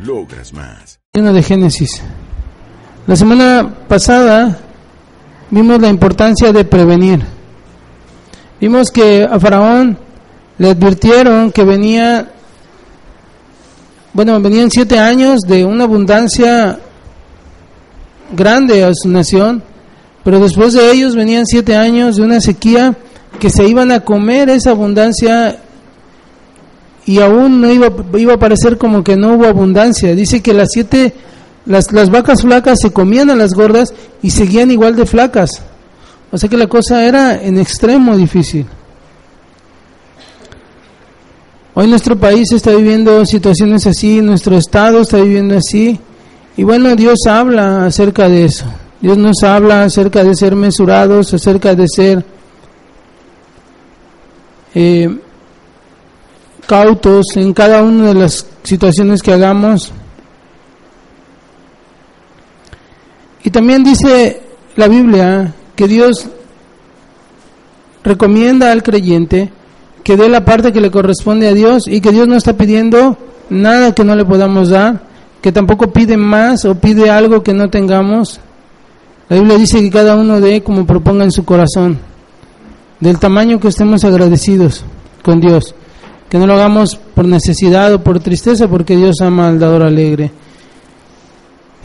Logras más. de Génesis. La semana pasada vimos la importancia de prevenir. Vimos que a Faraón le advirtieron que venía, bueno, venían siete años de una abundancia grande a su nación, pero después de ellos venían siete años de una sequía que se iban a comer esa abundancia y aún no iba, iba a parecer como que no hubo abundancia. Dice que las siete, las, las vacas flacas se comían a las gordas y seguían igual de flacas. O sea que la cosa era en extremo difícil. Hoy nuestro país está viviendo situaciones así, nuestro estado está viviendo así. Y bueno, Dios habla acerca de eso. Dios nos habla acerca de ser mesurados, acerca de ser eh, cautos en cada una de las situaciones que hagamos. Y también dice la Biblia que Dios recomienda al creyente que dé la parte que le corresponde a Dios y que Dios no está pidiendo nada que no le podamos dar, que tampoco pide más o pide algo que no tengamos. La Biblia dice que cada uno dé como proponga en su corazón, del tamaño que estemos agradecidos con Dios que no lo hagamos por necesidad o por tristeza, porque Dios ama al dador alegre.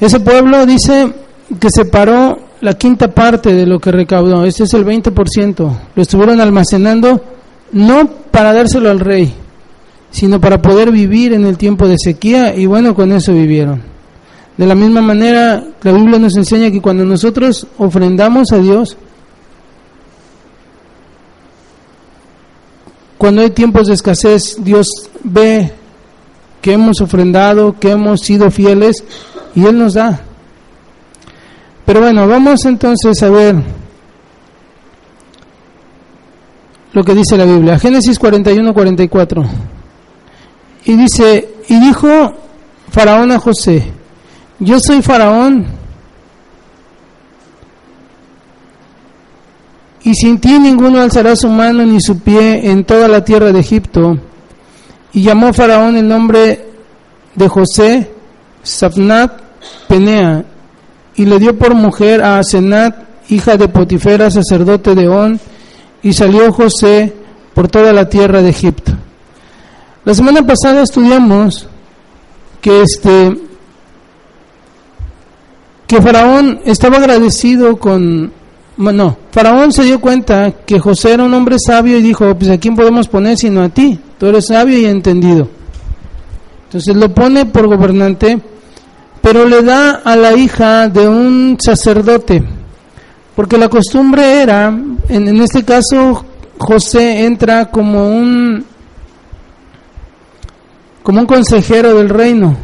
Ese pueblo dice que separó la quinta parte de lo que recaudó, ese es el 20%, lo estuvieron almacenando no para dárselo al rey, sino para poder vivir en el tiempo de sequía y bueno, con eso vivieron. De la misma manera, la Biblia nos enseña que cuando nosotros ofrendamos a Dios, Cuando hay tiempos de escasez, Dios ve que hemos ofrendado, que hemos sido fieles y Él nos da. Pero bueno, vamos entonces a ver lo que dice la Biblia. Génesis 41, 44. Y dice, y dijo Faraón a José, yo soy Faraón Y sin ti ninguno alzará su mano ni su pie en toda la tierra de Egipto. Y llamó Faraón el nombre de José, Safnat Penea, y le dio por mujer a Asenat, hija de Potifera, sacerdote de On, y salió José por toda la tierra de Egipto. La semana pasada estudiamos que este que Faraón estaba agradecido con no, Faraón se dio cuenta que José era un hombre sabio y dijo, pues a quién podemos poner sino a ti, tú eres sabio y entendido. Entonces lo pone por gobernante, pero le da a la hija de un sacerdote, porque la costumbre era, en, en este caso José entra como un como un consejero del reino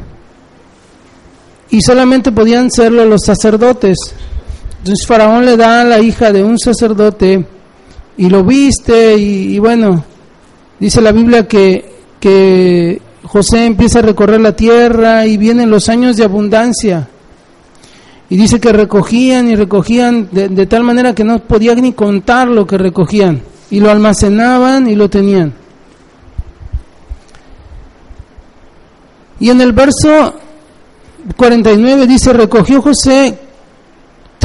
y solamente podían serlo los sacerdotes. Entonces Faraón le da a la hija de un sacerdote y lo viste y, bueno, dice la Biblia que, que José empieza a recorrer la tierra y vienen los años de abundancia. Y dice que recogían y recogían de, de, tal manera que no podían ni contar lo que recogían. Y lo almacenaban y lo tenían. Y en el verso 49 dice, recogió José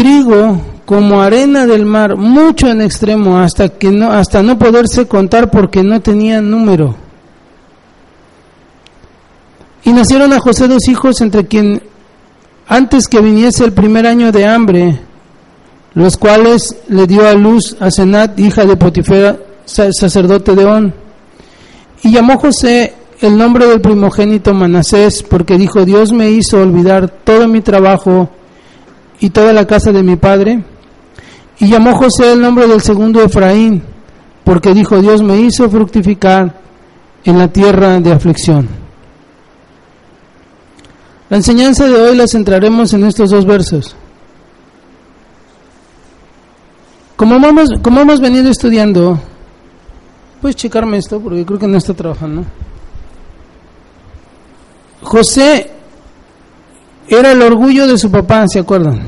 trigo como arena del mar, mucho en extremo, hasta que no, hasta no poderse contar porque no tenía número. Y nacieron a José dos hijos, entre quien antes que viniese el primer año de hambre, los cuales le dio a luz a Senat, hija de Potifera, sacerdote de On. Y llamó José el nombre del primogénito Manasés, porque dijo, Dios me hizo olvidar todo mi trabajo y toda la casa de mi padre. Y llamó José el nombre del segundo Efraín, porque dijo, Dios me hizo fructificar en la tierra de aflicción. La enseñanza de hoy la centraremos en estos dos versos. Como vamos, como hemos venido estudiando, puedes checarme esto porque creo que no está trabajando. José era el orgullo de su papá, ¿se acuerdan?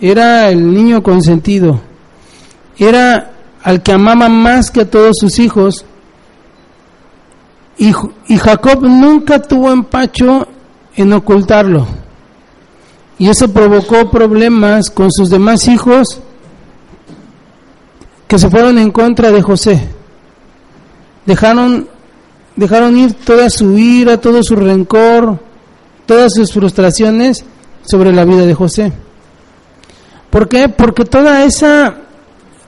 Era el niño consentido. Era al que amaba más que a todos sus hijos. Y, y Jacob nunca tuvo empacho en ocultarlo. Y eso provocó problemas con sus demás hijos que se fueron en contra de José. Dejaron, dejaron ir toda su ira, todo su rencor, todas sus frustraciones sobre la vida de José. ¿Por qué? Porque toda esa,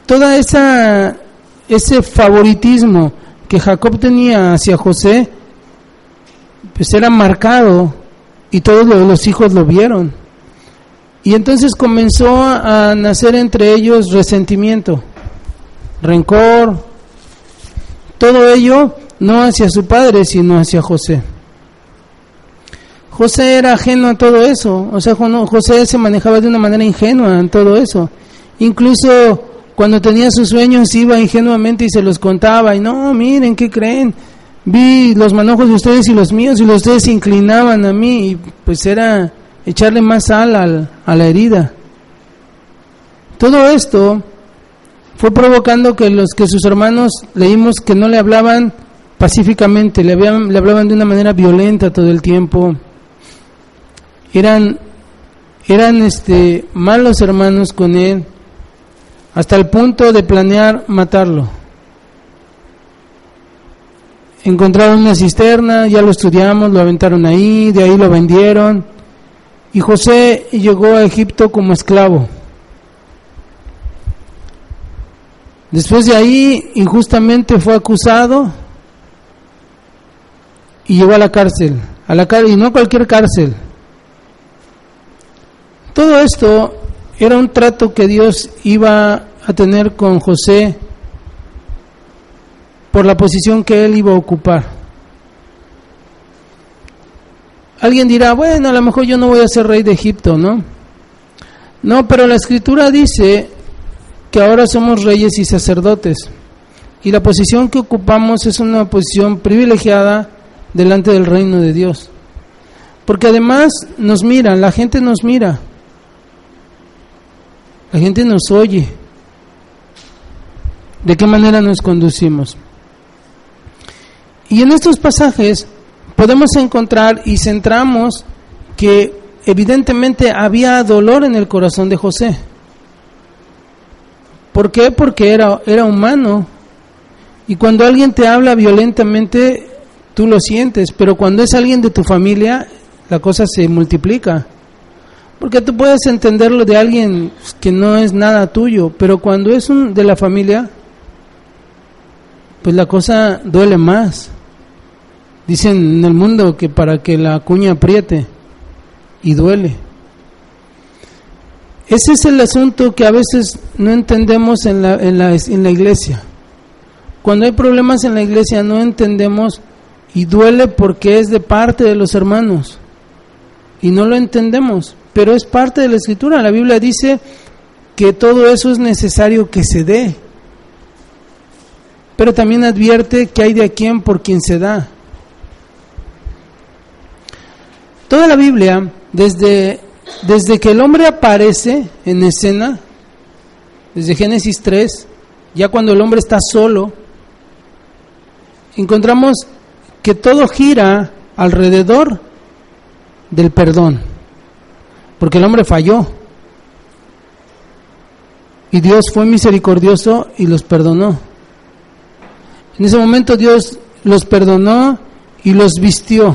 toda esa, ese favoritismo que Jacob tenía hacia José, pues era marcado y todos los hijos lo vieron. Y entonces comenzó a nacer entre ellos resentimiento, rencor, todo ello no hacia su padre, sino hacia José. José era ajeno a todo eso, o sea, José se manejaba de una manera ingenua en todo eso. Incluso cuando tenía sus sueños iba ingenuamente y se los contaba y no, miren, ¿qué creen? vi los manojos de ustedes y los míos y los ustedes se inclinaban a mí y pues era echarle más sal a la herida. Todo esto fue provocando que los que sus hermanos leímos que no le hablaban pacíficamente, le, le hablaban de una manera violenta todo el tiempo. Eran eran este malos hermanos con él hasta el punto de planear matarlo encontraron una cisterna, ya lo estudiamos, lo aventaron ahí, de ahí lo vendieron. Y José llegó a Egipto como esclavo. Después de ahí, injustamente fue acusado y llegó a la cárcel, a la cárcel, y no cualquier cárcel. Todo esto era un trato que Dios iba a tener con José por la posición que él iba a ocupar. Alguien dirá, bueno, a lo mejor yo no voy a ser rey de Egipto, ¿no? No, pero la escritura dice que ahora somos reyes y sacerdotes. Y la posición que ocupamos es una posición privilegiada delante del reino de Dios. Porque además nos miran, la gente nos mira. La gente nos oye. ¿De qué manera nos conducimos? Y en estos pasajes podemos encontrar y centramos que evidentemente había dolor en el corazón de José. ¿Por qué? Porque era, era humano. Y cuando alguien te habla violentamente, tú lo sientes, pero cuando es alguien de tu familia, la cosa se multiplica. Porque tú puedes entenderlo de alguien que no es nada tuyo, pero cuando es un de la familia, pues la cosa duele más. Dicen en el mundo que para que la cuña apriete y duele. Ese es el asunto que a veces no entendemos en la, en la, en la iglesia. Cuando hay problemas en la iglesia no entendemos y duele porque es de parte de los hermanos. Y no lo entendemos, pero es parte de la escritura. La Biblia dice que todo eso es necesario que se dé. Pero también advierte que hay de a quien por quien se da. Toda la Biblia, desde, desde que el hombre aparece en escena, desde Génesis 3, ya cuando el hombre está solo, encontramos que todo gira alrededor del perdón, porque el hombre falló. Y Dios fue misericordioso y los perdonó. En ese momento Dios los perdonó y los vistió.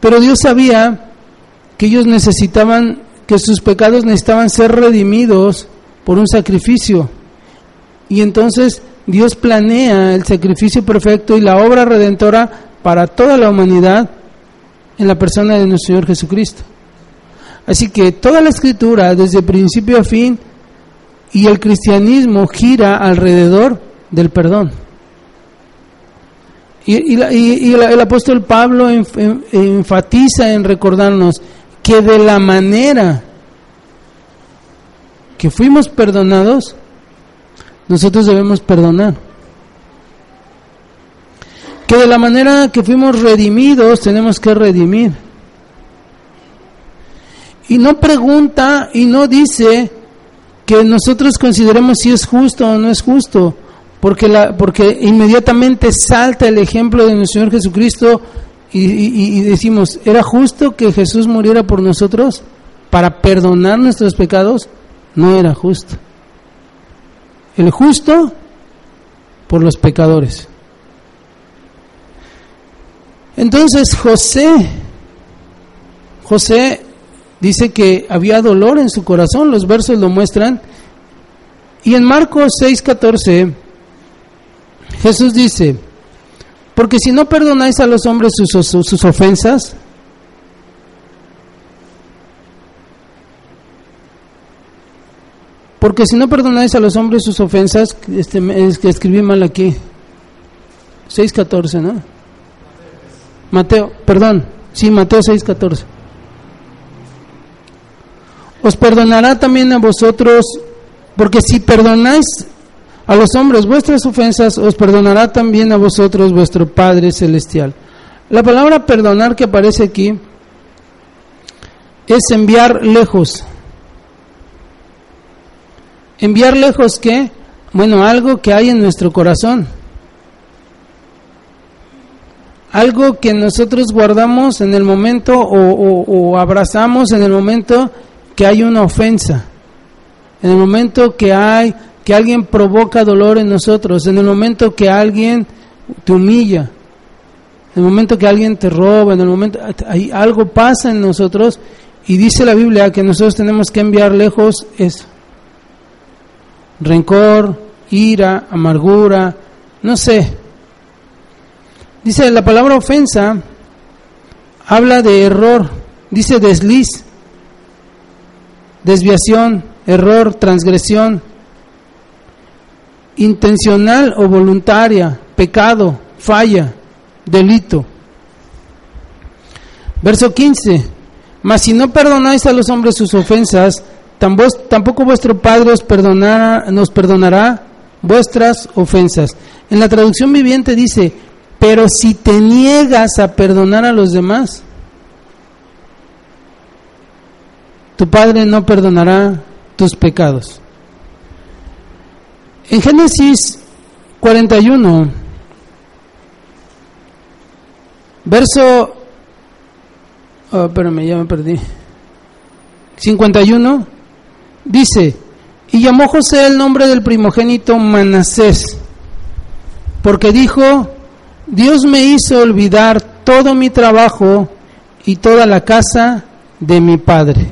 Pero Dios sabía que ellos necesitaban, que sus pecados necesitaban ser redimidos por un sacrificio. Y entonces Dios planea el sacrificio perfecto y la obra redentora para toda la humanidad en la persona de nuestro Señor Jesucristo. Así que toda la escritura, desde principio a fin, y el cristianismo gira alrededor del perdón. Y, la- y- la- el apóstol Pablo enf- en- enfatiza en recordarnos que de la manera que fuimos perdonados, nosotros debemos perdonar. Que de la manera que fuimos redimidos, tenemos que redimir. Y no pregunta y no dice que nosotros consideremos si es justo o no es justo, porque, la, porque inmediatamente salta el ejemplo de nuestro Señor Jesucristo y, y- y decimos, ¿era justo que Jesús muriera por nosotros para perdonar nuestros pecados? No era justo. El justo por los pecadores. Entonces José, José dice que había dolor en su corazón, los versos lo muestran. Y en Marcos 6:14 Jesús dice, porque si no perdonáis a los hombres sus, ofensas, porque si no perdonáis a los hombres sus ofensas, este, es que escribí mal aquí, 6:14, ¿no? Mateo, perdón, sí, Mateo 6:14. Os perdonará también a vosotros, porque si perdonáis a los hombres vuestras ofensas, os perdonará también a vosotros vuestro Padre Celestial. La palabra perdonar que aparece aquí es enviar lejos. Enviar lejos qué? Bueno, algo que hay en nuestro corazón. Algo que nosotros guardamos en el momento o, o- abrazamos en el momento que hay una ofensa. En el momento que hay que alguien provoca dolor en nosotros, en el momento que alguien te humilla, en el momento que alguien te roba, en el momento hay algo pasa en nosotros y dice la Biblia que nosotros tenemos que enviar lejos eso. Rencor, ira, amargura, no sé. Dice la palabra ofensa habla de error, dice desliz, desviación, error, transgresión, intencional o voluntaria, pecado, falla, delito. Verso 15. Mas si no perdonáis a los hombres sus ofensas, tampoco vuestro Padre os perdonará, nos perdonará vuestras ofensas. En la traducción viviente dice, pero si te niegas a perdonar a los demás, tu Padre no perdonará tus pecados. En Génesis 41, verso... Oh, ya me perdí. 51, dice, y llamó José el nombre del primogénito Manasés, porque dijo, Dios me hizo olvidar todo mi trabajo y toda la casa de mi padre.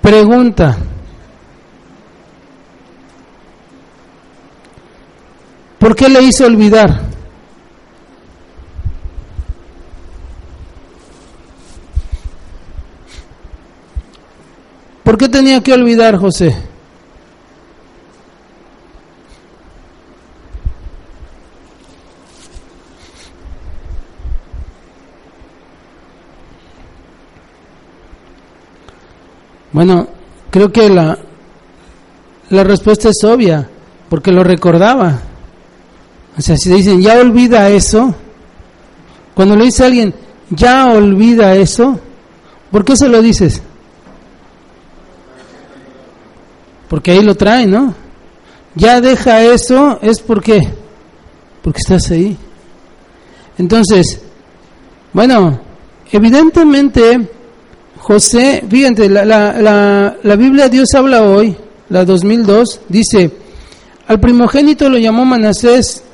Pregunta. ¿Por qué le hizo olvidar? ¿Por qué tenía que olvidar José? Bueno, creo que la, la respuesta es obvia, porque lo recordaba. O sea, si dicen, ya olvida eso, cuando le dice a alguien, ya olvida eso, ¿por qué se lo dices? Porque ahí lo trae, ¿no? Ya deja eso, es porque, porque estás ahí. Entonces, bueno, evidentemente, José, fíjate, la, la, la, Biblia Dios habla hoy, la 2002, dice, al primogénito lo llamó Manasés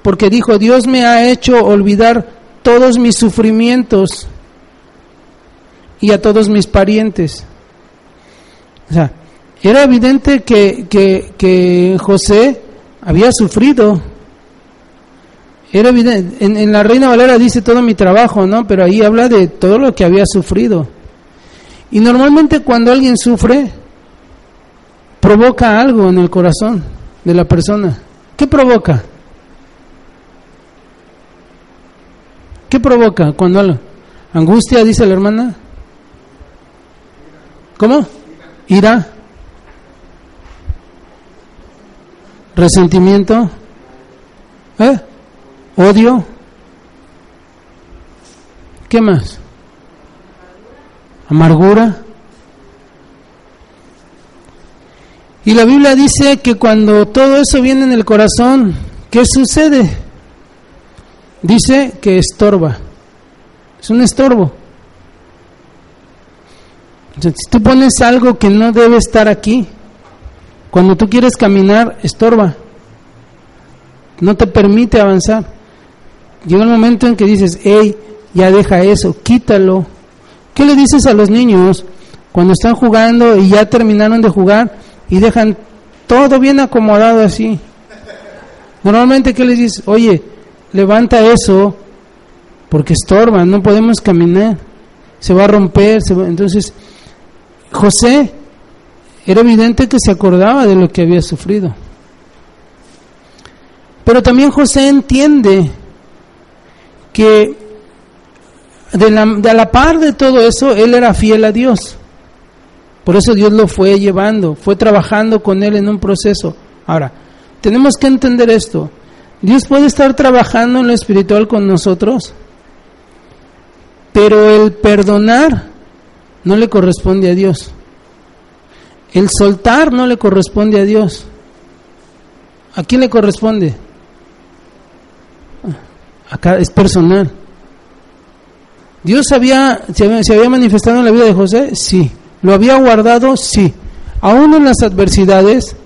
porque dijo, Dios me ha hecho olvidar todos mis sufrimientos y a todos mis parientes. O sea, era evidente que, que, que José había sufrido. Era evidente, en, en, la Reina Valera dice todo mi trabajo, ¿no? Pero ahí habla de todo lo que había sufrido. Y normalmente cuando alguien sufre, provoca algo en el corazón de la persona. ¿Qué provoca? ¿Qué provoca cuando ¿Angustia, dice la hermana? ¿Cómo? Ira. Resentimiento. ¿Eh? Odio. ¿Qué más? Amargura. Y la Biblia dice que cuando todo eso viene en el corazón, ¿qué sucede? Dice que estorba. Es un estorbo. si tú pones algo que no debe estar aquí, cuando tú quieres caminar, estorba. No te permite avanzar. Llega el momento en que dices, hey, ya deja eso, quítalo. ¿Qué le dices a los niños cuando están jugando y ya terminaron de jugar y dejan todo bien acomodado así? Normalmente, ¿qué les dices? Oye, levanta eso porque estorba, no podemos caminar, se va a romper. Entonces, José era evidente que se acordaba de lo que había sufrido. Pero también José entiende que de la, de la par de todo eso, él era fiel a Dios. Por eso Dios lo fue llevando, fue trabajando con él en un proceso. Ahora, tenemos que entender esto. Dios puede estar trabajando en lo espiritual con nosotros, pero el perdonar no le corresponde a Dios. El soltar no le corresponde a Dios. ¿A quién le corresponde? Acá es personal. ¿Dios había, se había manifestado en la vida de José? Sí. ¿Lo había guardado? Sí. Aún en las adversidades,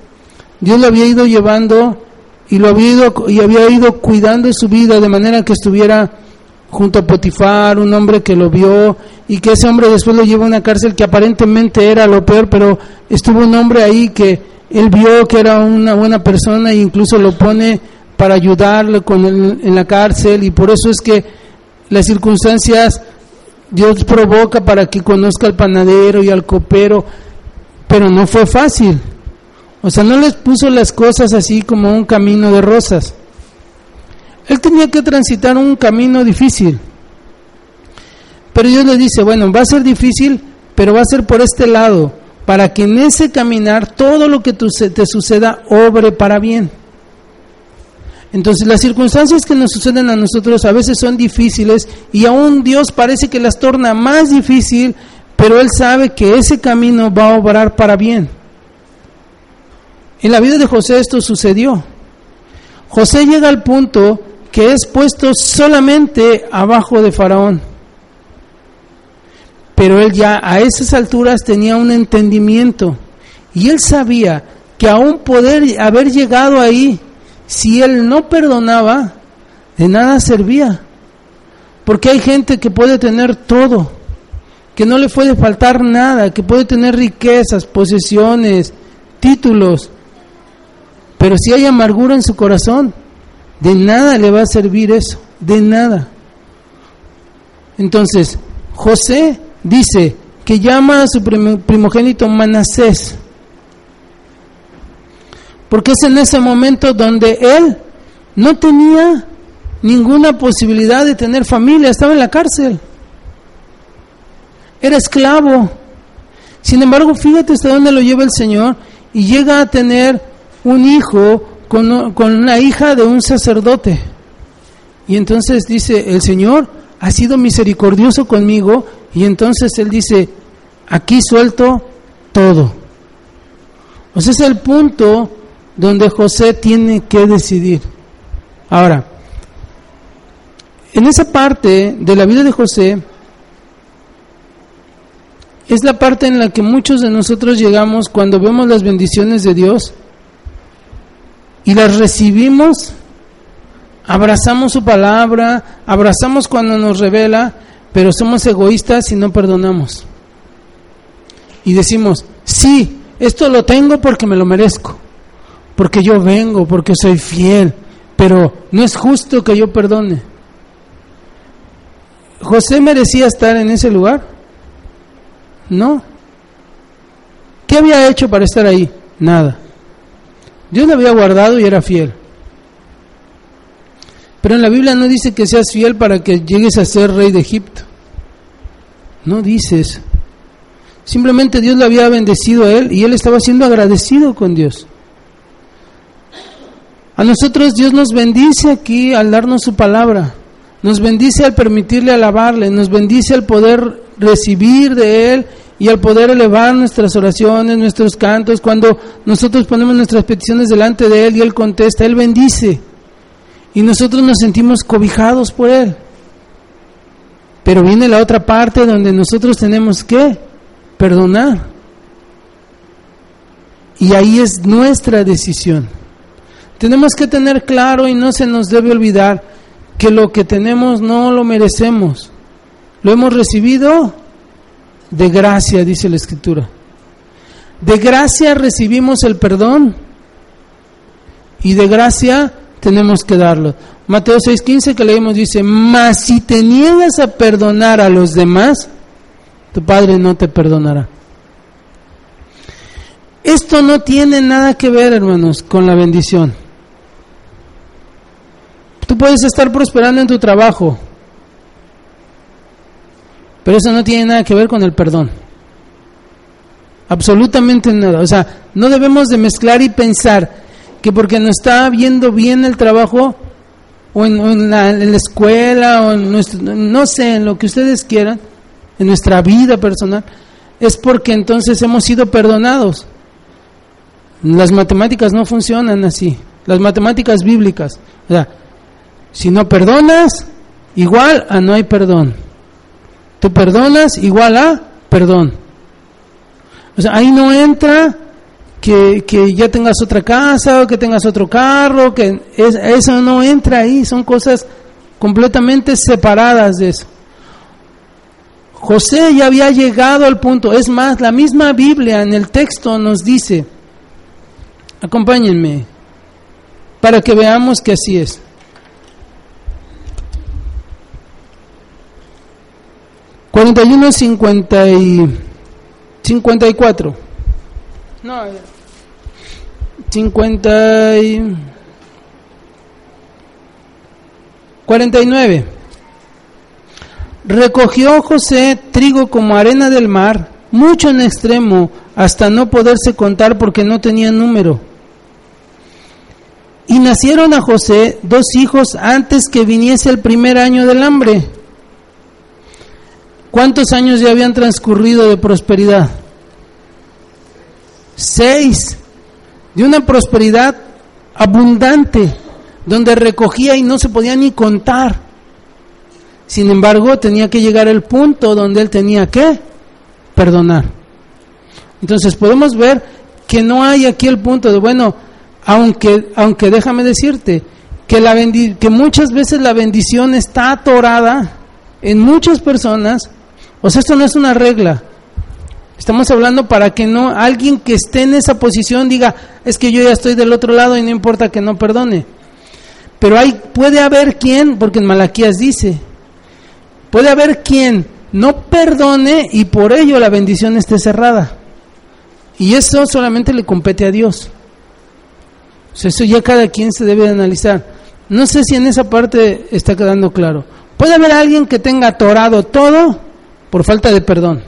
Dios lo había ido llevando y lo había ido, y había ido cuidando su vida de manera que estuviera junto a Potifar, un hombre que lo vio y que ese hombre después lo llevó a una cárcel que aparentemente era lo peor, pero estuvo un hombre ahí que él vio que era una buena persona e incluso lo pone para ayudarle con en la cárcel y por eso es que las circunstancias Dios provoca para que conozca al panadero y al copero, pero no fue fácil. O sea, no les puso las cosas así como un camino de rosas. Él tenía que transitar un camino difícil. Pero Dios le dice, bueno, va a ser difícil, pero va a ser por este lado, para que en ese caminar todo lo que te suceda obre para bien. Entonces las circunstancias que nos suceden a nosotros a veces son difíciles y aún Dios parece que las torna más difícil, pero Él sabe que ese camino va a obrar para bien. En la vida de José esto sucedió. José llega al punto que es puesto solamente abajo de Faraón. Pero él ya a esas alturas tenía un entendimiento y él sabía que aún poder haber llegado ahí, si él no perdonaba, de nada servía. Porque hay gente que puede tener todo, que no le puede faltar nada, que puede tener riquezas, posesiones, títulos, pero si hay amargura en su corazón, de nada le va a servir eso, de nada. Entonces, José dice que llama a su primogénito Manasés, porque es en ese momento donde él no tenía ninguna posibilidad de tener familia, estaba en la cárcel, era esclavo. Sin embargo, fíjate hasta dónde lo lleva el Señor y llega a tener un hijo con, con una hija de un sacerdote. Y entonces dice, el Señor ha sido misericordioso conmigo y entonces Él dice, aquí suelto todo. O sea, es el punto donde José tiene que decidir. Ahora, en esa parte de la vida de José, es la parte en la que muchos de nosotros llegamos cuando vemos las bendiciones de Dios y las recibimos, abrazamos su palabra, abrazamos cuando nos revela, pero somos egoístas y no perdonamos. Y decimos, sí, esto lo tengo porque me lo merezco, porque yo vengo, porque soy fiel, pero no es justo que yo perdone. ¿José merecía estar en ese lugar? No. ¿Qué había hecho para estar ahí? Nada. Dios lo había guardado y era fiel. Pero en la Biblia no dice que seas fiel para que llegues a ser rey de Egipto. No dices. Simplemente Dios le había bendecido a él y él estaba siendo agradecido con Dios. A nosotros Dios nos bendice aquí al darnos su palabra. Nos bendice al permitirle alabarle, nos bendice al poder recibir de Él y al poder elevar nuestras oraciones, nuestros cantos, cuando nosotros ponemos nuestras peticiones delante de Él y Él contesta, Él bendice. Y nosotros nos sentimos cobijados por Él. Pero viene la otra parte donde nosotros tenemos que perdonar. Y ahí es nuestra decisión. Tenemos que tener claro y no se nos debe olvidar que lo que tenemos no lo merecemos. Lo hemos recibido de gracia, dice la Escritura. De gracia recibimos el perdón y de gracia tenemos que darlo. Mateo 6:15 que leemos dice, mas si te niegas a perdonar a los demás, tu Padre no te perdonará. Esto no tiene nada que ver, hermanos, con la bendición. Tú puedes estar prosperando en tu trabajo, pero eso no tiene nada que ver con el perdón. Absolutamente nada. O sea, no debemos de mezclar y pensar que porque no está viendo bien el trabajo o en, la, escuela o en nuestro, no sé, en lo que ustedes quieran, en nuestra vida personal, es porque entonces hemos sido perdonados. Las matemáticas no funcionan así. Las matemáticas bíblicas. O sea, si no perdonas, igual a no hay perdón. Tú perdonas, igual a perdón. O sea, ahí no entra que, que ya tengas otra casa o que tengas otro carro, que eso no entra ahí, son cosas completamente separadas de eso. José ya había llegado al punto, es más, la misma Biblia en el texto nos dice, acompáñenme, para que veamos que así es. 41, 50 y 54. No, 50 y 49. Recogió José trigo como arena del mar, mucho en extremo, hasta no poderse contar porque no tenía número. Y nacieron a José dos hijos antes que viniese el primer año del hambre ¿Cuántos años ya habían transcurrido de prosperidad? Seis. De una prosperidad abundante, donde recogía y no se podía ni contar. Sin embargo, tenía que llegar el punto donde él tenía que perdonar. Entonces podemos ver que no hay aquí el punto de, bueno, aunque, aunque déjame decirte, que, la que muchas veces la bendición está atorada en muchas personas o sea, esto no es una regla. Estamos hablando para que no alguien que esté en esa posición diga, es que yo ya estoy del otro lado y no importa que no perdone. Pero hay puede haber quien, porque en Malaquías dice, puede haber quien no perdone y por ello la bendición esté cerrada. Y eso solamente le compete a Dios. O sea, eso ya cada quien se debe de analizar. No sé si en esa parte está quedando claro. Puede haber alguien que tenga atorado todo por falta de perdón.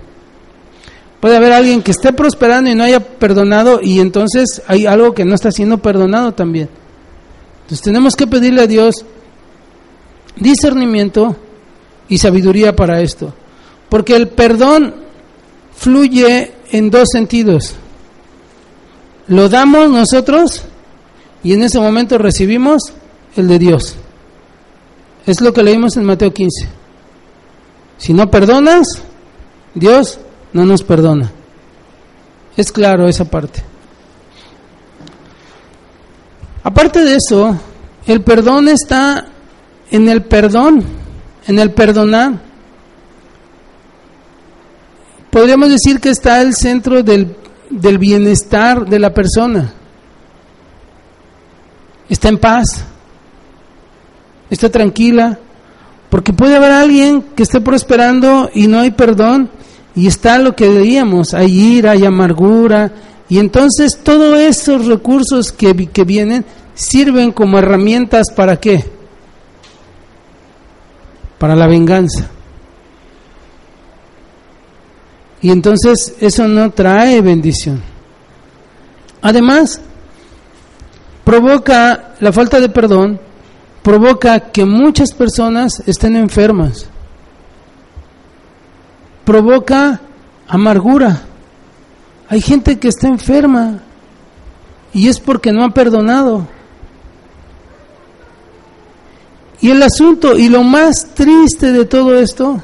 Puede haber alguien que esté prosperando y no haya perdonado y entonces hay algo que no está siendo perdonado también. Entonces tenemos que pedirle a Dios discernimiento y sabiduría para esto. Porque el perdón fluye en dos sentidos. Lo damos nosotros y en ese momento recibimos el de Dios. Es lo que leímos en Mateo 15. Si no perdonas, Dios no nos perdona. Es claro esa parte. Aparte de eso, el perdón está en el perdón, en el perdonar. Podríamos decir que está el centro del, del bienestar de la persona. Está en paz, está tranquila, porque puede haber alguien que esté prosperando y no hay perdón y está lo que veíamos, hay ira, hay amargura y entonces todos esos recursos que, que vienen sirven como herramientas para qué? para la venganza. Y entonces eso no trae bendición. Además, provoca la falta de perdón, provoca que muchas personas estén enfermas. Provoca amargura. Hay gente que está enferma y es porque no ha perdonado. Y el asunto y lo más triste de todo esto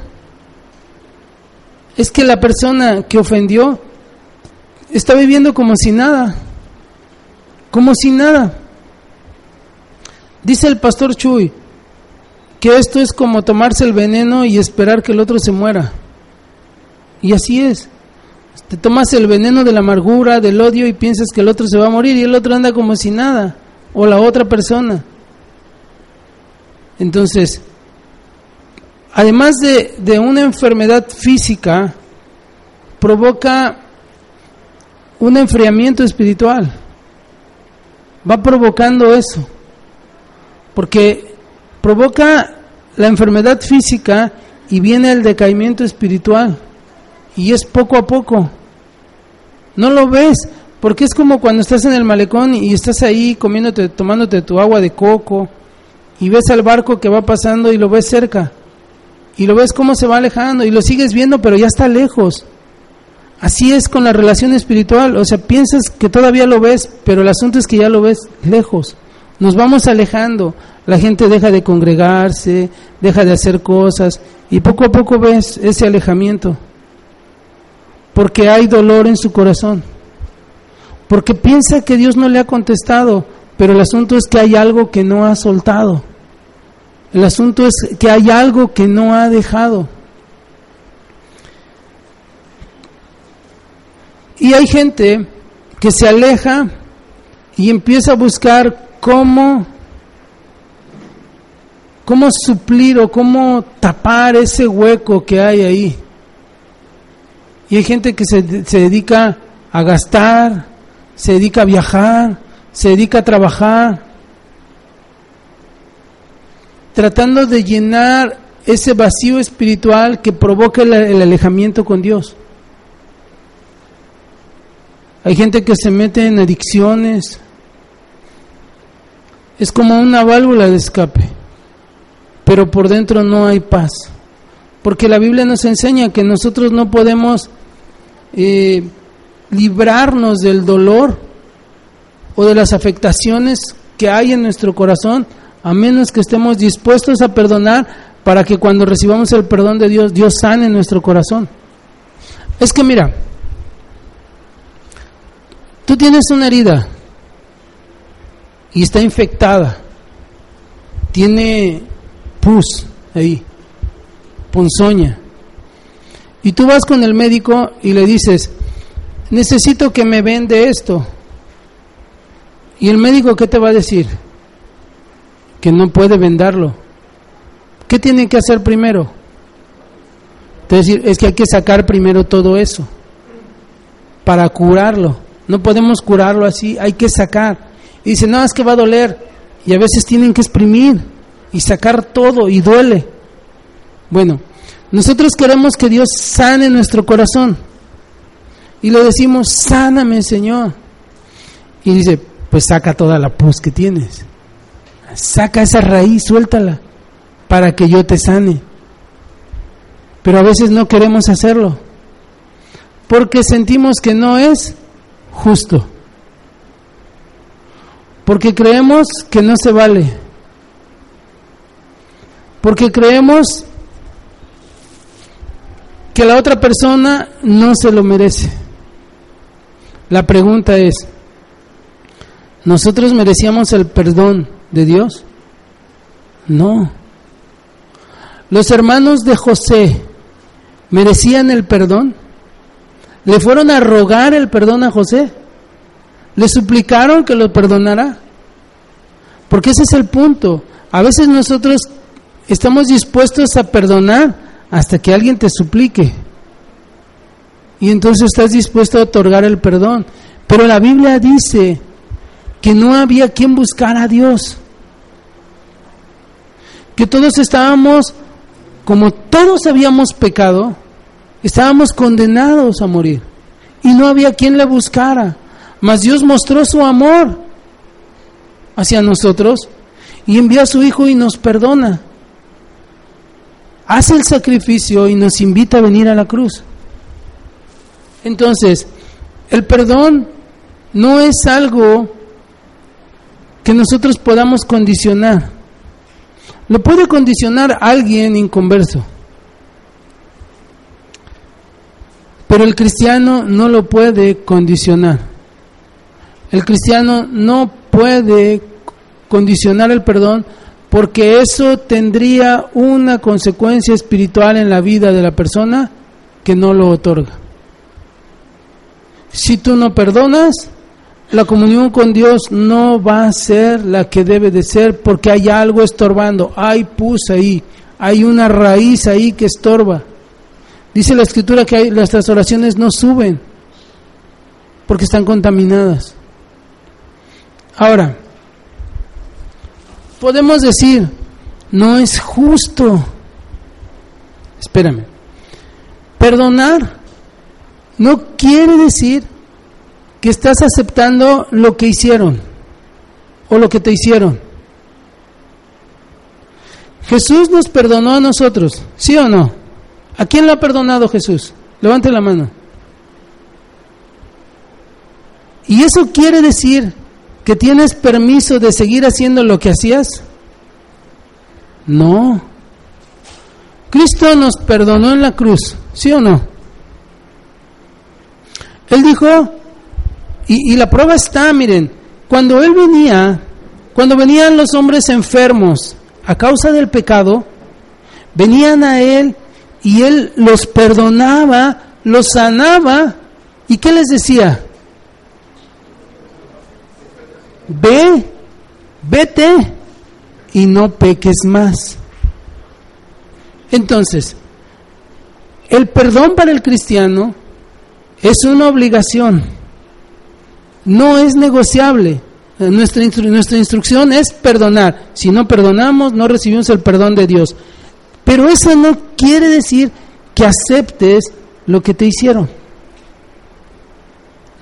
es que la persona que ofendió está viviendo como si nada, como si nada. Dice el pastor Chuy que esto es como tomarse el veneno y esperar que el otro se muera. Y así es. Te tomas el veneno de la amargura, del odio y piensas que el otro se va a morir y el otro anda como si nada, o la otra persona. Entonces, además de, de una enfermedad física, provoca un enfriamiento espiritual. Va provocando eso. Porque provoca la enfermedad física y viene el decaimiento espiritual. Y es poco a poco. No lo ves, porque es como cuando estás en el malecón y estás ahí comiéndote, tomándote tu agua de coco y ves al barco que va pasando y lo ves cerca. Y lo ves cómo se va alejando y lo sigues viendo, pero ya está lejos. Así es con la relación espiritual, o sea, piensas que todavía lo ves, pero el asunto es que ya lo ves lejos. Nos vamos alejando, la gente deja de congregarse, deja de hacer cosas y poco a poco ves ese alejamiento. Porque hay dolor en su corazón, porque piensa que Dios no le ha contestado, pero el asunto es que hay algo que no ha soltado, el asunto es que hay algo que no ha dejado. Y hay gente que se aleja y empieza a buscar cómo, cómo suplir o cómo tapar ese hueco que hay ahí. Y hay gente que se, se dedica a gastar, se dedica a viajar, se dedica a trabajar, tratando de llenar ese vacío espiritual que provoca el, el, alejamiento con Dios. Hay gente que se mete en adicciones. Es como una válvula de escape, pero por dentro no hay paz. Porque la Biblia nos enseña que nosotros no podemos eh, librarnos del dolor o de las afectaciones que hay en nuestro corazón, a menos que estemos dispuestos a perdonar para que cuando recibamos el perdón de Dios, Dios sane nuestro corazón. Es que mira, tú tienes una herida y está infectada, tiene pus ahí, ponzoña. Y tú vas con el médico y le dices, necesito que me vende esto. ¿Y el médico qué te va a decir? Que no puede venderlo. ¿Qué tiene que hacer primero? decir, es que hay que sacar primero todo eso para curarlo. No podemos curarlo así, hay que sacar. Y no, es que va a doler. Y a veces tienen que exprimir y sacar todo y duele. Bueno, nosotros queremos que Dios sane nuestro corazón. Y le decimos, sáname, Señor. Y dice, pues saca toda la pus que tienes. Saca esa raíz, suéltala, para que yo te sane. Pero a veces no queremos hacerlo, porque sentimos que no es justo. Porque creemos que no se vale. Porque creemos que la otra persona no se lo merece. La pregunta es, ¿nosotros merecíamos el perdón de Dios? No. Los hermanos de José merecían el perdón. ¿Le fueron a rogar el perdón a José? ¿Le suplicaron que lo perdonara? Porque ese es el punto. A veces nosotros estamos dispuestos a perdonar hasta que alguien te suplique. Y entonces estás dispuesto a otorgar el perdón. Pero la Biblia dice que no había quien buscara a Dios. Que todos estábamos como todos habíamos pecado, estábamos condenados a morir y no había quien le buscara. Mas Dios mostró su amor hacia nosotros y envía a su Hijo y nos perdona. Hace el sacrificio y nos invita a venir a la cruz. Entonces, el perdón no es algo que nosotros podamos condicionar. Lo puede condicionar alguien inconverso. Pero el cristiano no lo puede condicionar. El cristiano no puede condicionar el perdón porque eso tendría una consecuencia espiritual en la vida de la persona que no lo otorga. Si tú no perdonas, la comunión con Dios no va a ser la que debe de ser porque hay algo estorbando, hay pus ahí, hay una raíz ahí que estorba. Dice la escritura que hay, nuestras oraciones no suben porque están contaminadas. Ahora, podemos decir, no es justo. Espérame. Perdonar no quiere decir que estás aceptando lo que hicieron o lo que te hicieron. Jesús nos perdonó a nosotros, ¿sí o no? ¿A quién le ha perdonado Jesús? Levante la mano. ¿Y eso quiere decir que tienes permiso de seguir haciendo lo que hacías? No. Cristo nos perdonó en la cruz, ¿sí o no? Él dijo, y, y, la prueba está, miren, cuando Él venía, cuando venían los hombres enfermos a causa del pecado, venían a Él y Él los perdonaba, los sanaba, ¿y qué les decía? Ve, vete y no peques más. Entonces, el perdón para el cristiano es una obligación, no es negociable. Nuestra, nuestra instrucción es perdonar. Si no perdonamos, no recibimos el perdón de Dios. Pero eso no quiere decir que aceptes lo que te hicieron.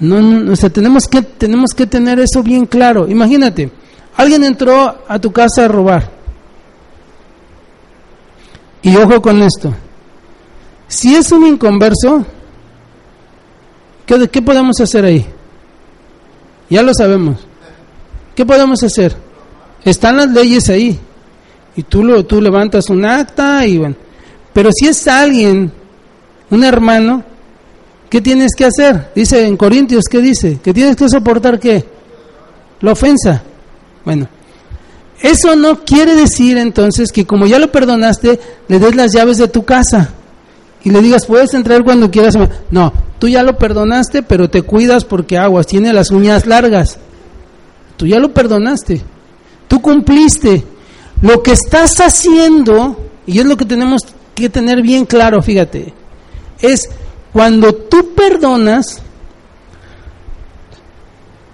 No, no, tenemos que, tenemos que tener eso bien claro. Imagínate, alguien entró a tu casa a robar. Y ojo con esto. Si es un inconverso, ¿qué, ¿qué podemos hacer ahí? Ya lo sabemos. ¿Qué podemos hacer? Están las leyes ahí. Y tú, lo, tú levantas un acta y bueno. Pero si es alguien, un hermano, ¿Qué tienes que hacer? Dice en Corintios, ¿qué dice? Que tienes que soportar qué? La ofensa. Bueno, eso no quiere decir entonces que como ya lo perdonaste, le des las llaves de tu casa y le digas, puedes entrar cuando quieras. No, tú ya lo perdonaste, pero te cuidas porque aguas, tiene las uñas largas. Tú ya lo perdonaste. Tú cumpliste. Lo que estás haciendo, y es lo que tenemos que tener bien claro, fíjate, es cuando tú perdonas,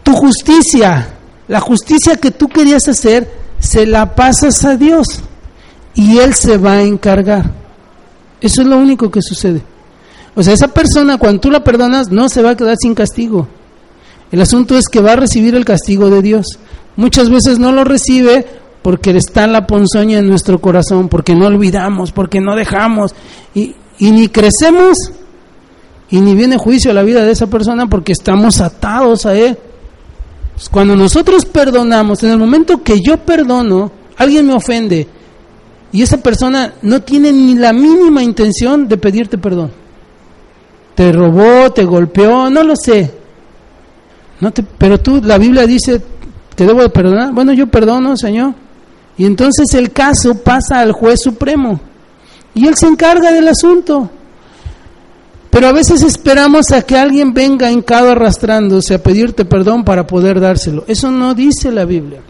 tu justicia, la justicia que tú querías hacer, se la pasas a Dios y Él se va a encargar. Eso es lo único que sucede. O sea, esa persona cuando tú la perdonas no se va a quedar sin castigo. El asunto es que va a recibir el castigo de Dios. Muchas veces no lo recibe porque está la ponzoña en nuestro corazón, porque no olvidamos, porque no dejamos y, y ni crecemos y ni viene juicio a la vida de esa persona porque estamos atados a él. Pues cuando nosotros perdonamos, en el momento que yo perdono, alguien me ofende y esa persona no tiene ni la mínima intención de pedirte perdón. Te robó, te golpeó, no lo sé. Pero tú, la Biblia dice, te debo de perdonar. Bueno, yo perdono, Señor. Y entonces el caso pasa al juez supremo. Y él se encarga del asunto. Pero a veces esperamos a que alguien venga hincado arrastrándose a pedirte perdón para poder dárselo. Eso no dice la Biblia.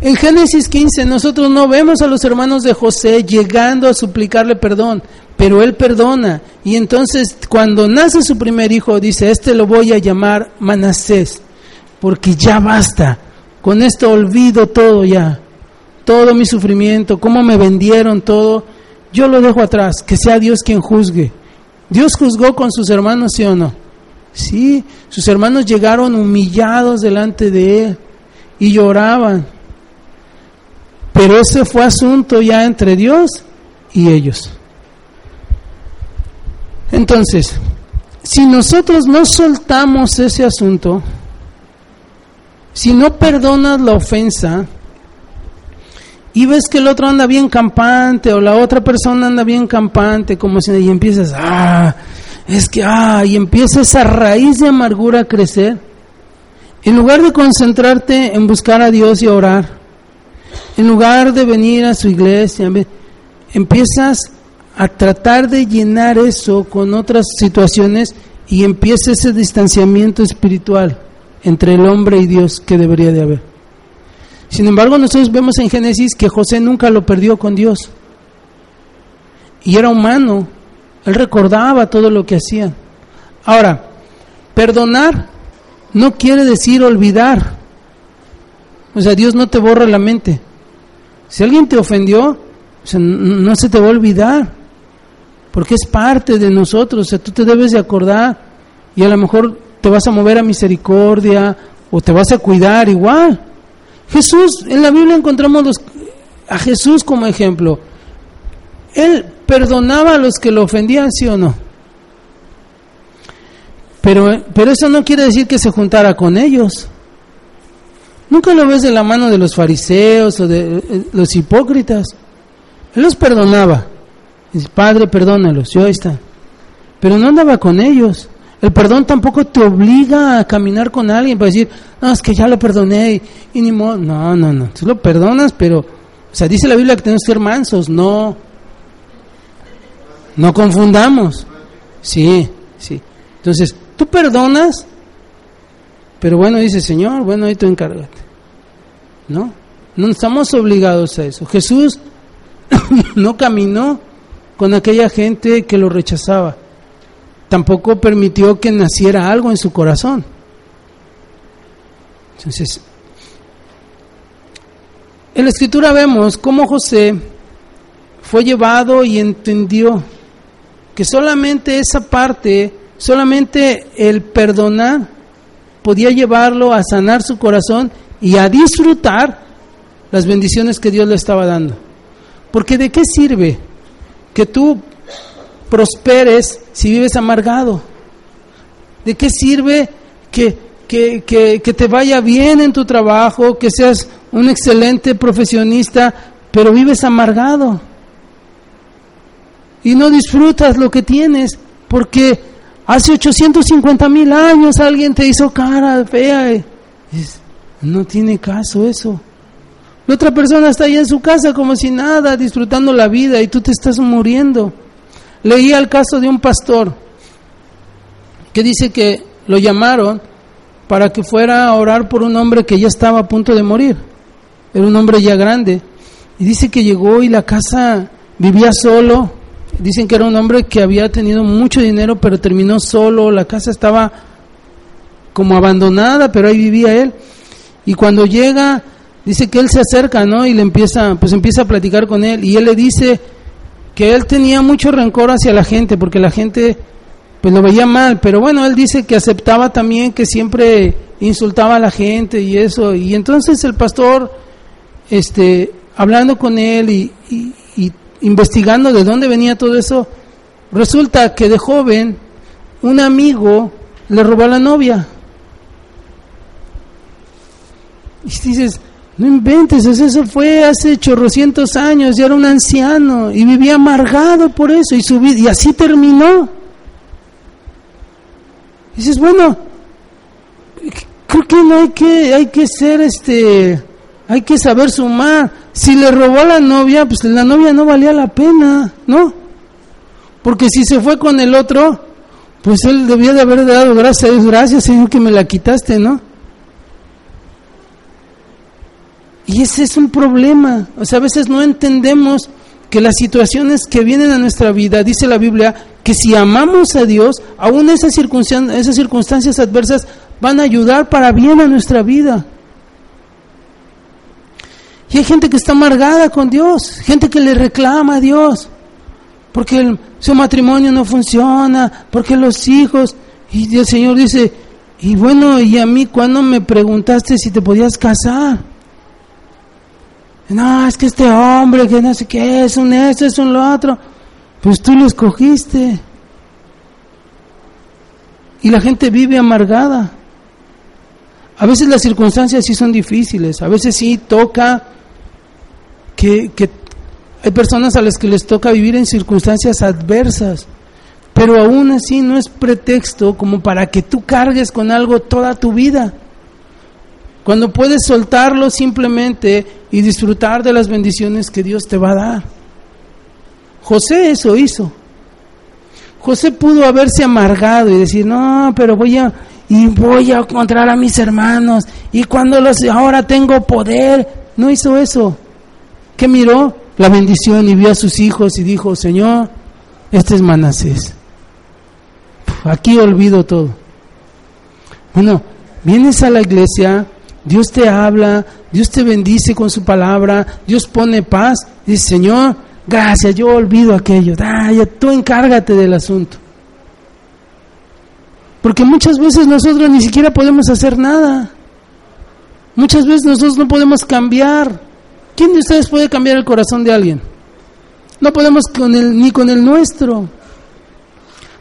En Génesis 15 nosotros no vemos a los hermanos de José llegando a suplicarle perdón, pero él perdona. Y entonces cuando nace su primer hijo dice, este lo voy a llamar Manasés, porque ya basta. Con esto olvido todo ya, todo mi sufrimiento, cómo me vendieron todo yo lo dejo atrás, que sea Dios quien juzgue. Dios juzgó con sus hermanos, ¿sí o no? Sí, sus hermanos llegaron humillados delante de él y lloraban. Pero ese fue asunto ya entre Dios y ellos. Entonces, si nosotros no soltamos ese asunto, si no perdonas la ofensa y ves que el otro anda bien campante o la otra persona anda bien campante, como si y empiezas, ah, es que, ah, y empieza esa raíz de amargura a crecer, en lugar de concentrarte en buscar a Dios y orar, en lugar de venir a su iglesia, empiezas a tratar de llenar eso con otras situaciones y empieza ese distanciamiento espiritual entre el hombre y Dios que debería de haber. Sin embargo, nosotros vemos en Génesis que José nunca lo perdió con Dios. Y era humano. Él recordaba todo lo que hacían. Ahora, perdonar no quiere decir olvidar. O sea, Dios no te borra la mente. Si alguien te ofendió, no se te va a olvidar. Porque es parte de nosotros. O sea, tú te debes de acordar. Y a lo mejor te vas a mover a misericordia o te vas a cuidar igual. Jesús, en la Biblia encontramos a Jesús como ejemplo. Él perdonaba a los que lo ofendían, sí o no. Pero, pero eso no quiere decir que se juntara con ellos. Nunca lo ves de la mano de los fariseos o de eh, los hipócritas. Él los perdonaba. Dice, Padre, perdónalos. Yo está. Pero no andaba con ellos. El perdón tampoco te obliga a caminar con alguien para decir, no, es que ya lo perdoné y, ni modo. No, no, no. Tú lo perdonas, pero, o sea, dice la Biblia que tenemos que ser mansos. No. No confundamos. Sí, sí. Entonces, tú perdonas, pero bueno, dice Señor, bueno, ahí tú encárgate. ¿No? No estamos obligados a eso. Jesús no caminó con aquella gente que lo rechazaba tampoco permitió que naciera algo en su corazón. Entonces, en la escritura vemos cómo José fue llevado y entendió que solamente esa parte, solamente el perdonar podía llevarlo a sanar su corazón y a disfrutar las bendiciones que Dios le estaba dando. Porque de qué sirve que tú prosperes si vives amargado? ¿De qué sirve que, que, que, te vaya bien en tu trabajo, que seas un excelente profesionista, pero vives amargado? Y no disfrutas lo que tienes porque hace 850 mil años alguien te hizo cara fea. no tiene caso eso. La otra persona está ahí en su casa como si nada, disfrutando la vida y tú te estás muriendo. Leía el caso de un pastor que dice que lo llamaron para que fuera a orar por un hombre que ya estaba a punto de morir. Era un hombre ya grande. Y dice que llegó y la casa vivía solo. Dicen que era un hombre que había tenido mucho dinero, pero terminó solo. La casa estaba como abandonada, pero ahí vivía él. Y cuando llega, dice que él se acerca, ¿no? Y le empieza, pues empieza a platicar con él. Y él le dice, que él tenía mucho rencor hacia la gente porque la gente pues lo veía mal, pero bueno, él dice que aceptaba también que siempre insultaba a la gente y eso, y entonces el pastor, este, hablando con él y, investigando de dónde venía todo eso, resulta que de joven un amigo le robó a la novia. Y dices, no inventes, eso fue hace chorrocientos años, ya era un anciano y vivía amargado por eso y su vida, y así terminó. dices, bueno, creo que no hay que, hay que ser este, hay que saber sumar. Si le robó a la novia, pues la novia no valía la pena, ¿no? Porque si se fue con el otro, pues él debía de haber dado gracias, gracias Señor que me la quitaste, ¿no? Y ese es un problema. O sea, a veces no entendemos que las situaciones que vienen a nuestra vida, dice la Biblia, que si amamos a Dios, aún esas esas circunstancias adversas van a ayudar para bien a nuestra vida. Y hay gente que está amargada con Dios, gente que le reclama a Dios. porque su matrimonio no funciona, porque los hijos. Y el Señor dice, y bueno, ¿y a mí cuando me preguntaste si te podías casar? No, es que este hombre, que no sé qué, es un esto, es un lo otro. Pues tú lo escogiste. Y la gente vive amargada. A veces las circunstancias sí son difíciles, a veces sí toca que, que hay personas a las que les toca vivir en circunstancias adversas, pero aún así no es pretexto como para que tú cargues con algo toda tu vida. Cuando puedes soltarlo simplemente y disfrutar de las bendiciones que Dios te va a dar. José eso hizo. José pudo haberse amargado y decir, no, pero voy a, y voy a encontrar a mis hermanos, y cuando los, ahora tengo poder, no hizo eso. ¿Qué miró? La bendición y vio a sus hijos y dijo, Señor, este es Manasés. Aquí olvido todo. Bueno, vienes a la iglesia, Dios te habla, Dios te bendice con su palabra, Dios pone paz. Dice, Señor, gracias, yo olvido aquello. tú encárgate del asunto. Porque muchas veces nosotros ni siquiera podemos hacer nada. Muchas veces nosotros no podemos cambiar. ¿Quién de ustedes puede cambiar el corazón de alguien? No podemos con ni con el nuestro.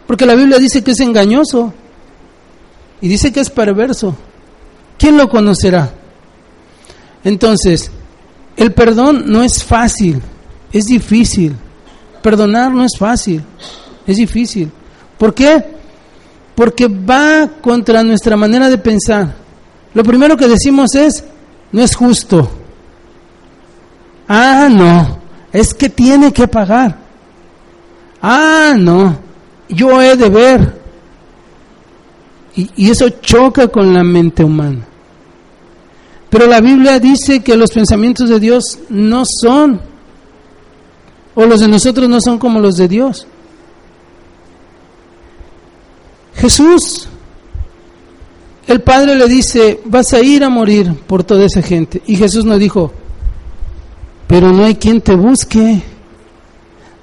Porque la Biblia dice que es engañoso. Y dice que es perverso. ¿Quién lo conocerá? Entonces, el perdón no es fácil, es difícil. Perdonar no es fácil, es difícil. ¿Por qué? Porque va contra nuestra manera de pensar. Lo primero que decimos es, no es justo. Ah, no, es que tiene que pagar. Ah, no, yo he de ver. Y, eso choca con la mente humana. Pero la Biblia dice que los pensamientos de Dios no son, o los de nosotros no son como los de Dios. Jesús, el Padre le dice, vas a ir a morir por toda esa gente. Y Jesús nos dijo, pero no hay quien te busque,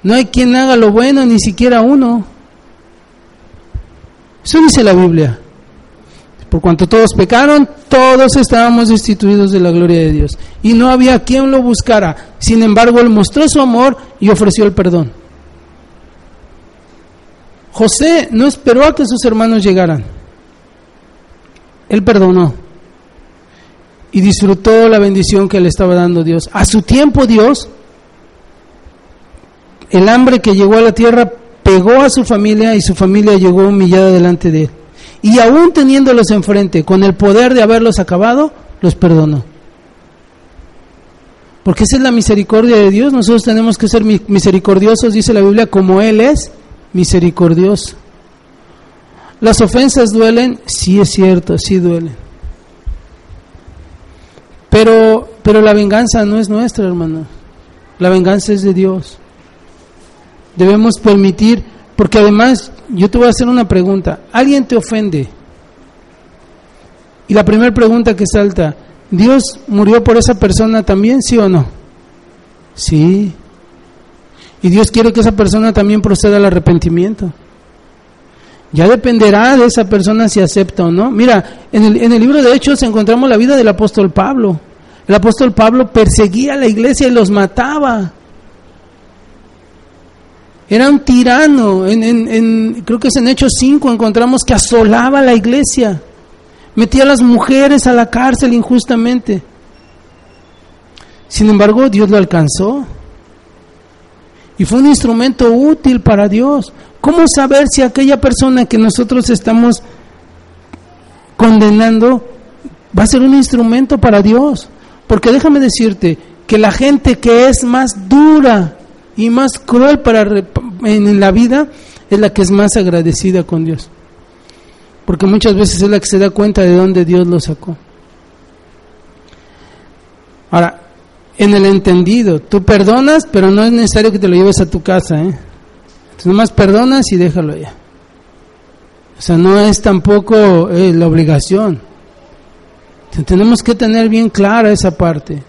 no hay quien haga lo bueno, ni siquiera uno. Eso dice la Biblia. Por cuanto todos pecaron, todos estábamos destituidos de la gloria de Dios. Y no había quien lo buscara. Sin embargo, Él mostró su amor y ofreció el perdón. José no esperó a que sus hermanos llegaran. Él perdonó y disfrutó la bendición que le estaba dando Dios. A su tiempo Dios, el hambre que llegó a la tierra pegó a su familia y su familia llegó humillada delante de él y aún teniéndolos enfrente, con el poder de haberlos acabado, los perdonó. Porque esa es la misericordia de Dios. Nosotros tenemos que ser misericordiosos, dice la Biblia, como Él es misericordioso. ¿Las ofensas duelen? Sí es cierto, sí duelen. Pero, pero la venganza no es nuestra, hermano. La venganza es de Dios. Debemos permitir porque además, yo te voy a hacer una pregunta. ¿Alguien te ofende? Y la primera pregunta que salta, ¿Dios murió por esa persona también, sí o no? Sí. Y Dios quiere que esa persona también proceda al arrepentimiento. Ya dependerá de esa persona si acepta o no. Mira, en el, en el libro de Hechos encontramos la vida del apóstol Pablo. El apóstol Pablo perseguía a la iglesia y los mataba. Era un tirano. En, en, creo que es en Hechos 5 encontramos que asolaba la iglesia. Metía a las mujeres a la cárcel injustamente. Sin embargo, Dios lo alcanzó. Y fue un instrumento útil para Dios. ¿Cómo saber si aquella persona que nosotros estamos condenando va a ser un instrumento para Dios? Porque déjame decirte que la gente que es más dura y más cruel para en la vida es la que es más agradecida con Dios. Porque muchas veces es la que se da cuenta de dónde Dios lo sacó. Ahora, en el entendido, tú perdonas, pero no es necesario que te lo lleves a tu casa, ¿eh? Tú nomás perdonas y déjalo allá. O sea, no es tampoco eh, la obligación. Tenemos que tener bien clara esa parte.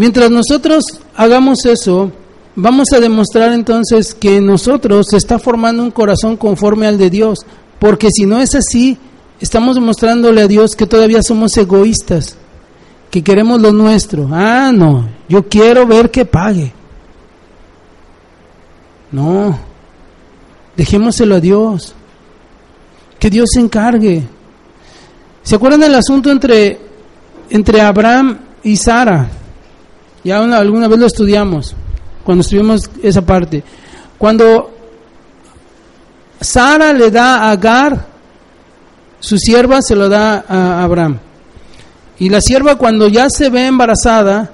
Mientras nosotros hagamos eso, vamos a demostrar entonces que nosotros se está formando un corazón conforme al de Dios, porque si no es así, estamos demostrándole a Dios que todavía somos egoístas, que queremos lo nuestro. Ah, no, yo quiero ver que pague. No, dejémoselo a Dios, que Dios se encargue. ¿Se acuerdan del asunto entre, entre Abraham y Sara? Ya alguna vez lo estudiamos, cuando estudiamos esa parte. Cuando Sara le da a Agar, su sierva se lo da a Abraham. Y la sierva cuando ya se ve embarazada,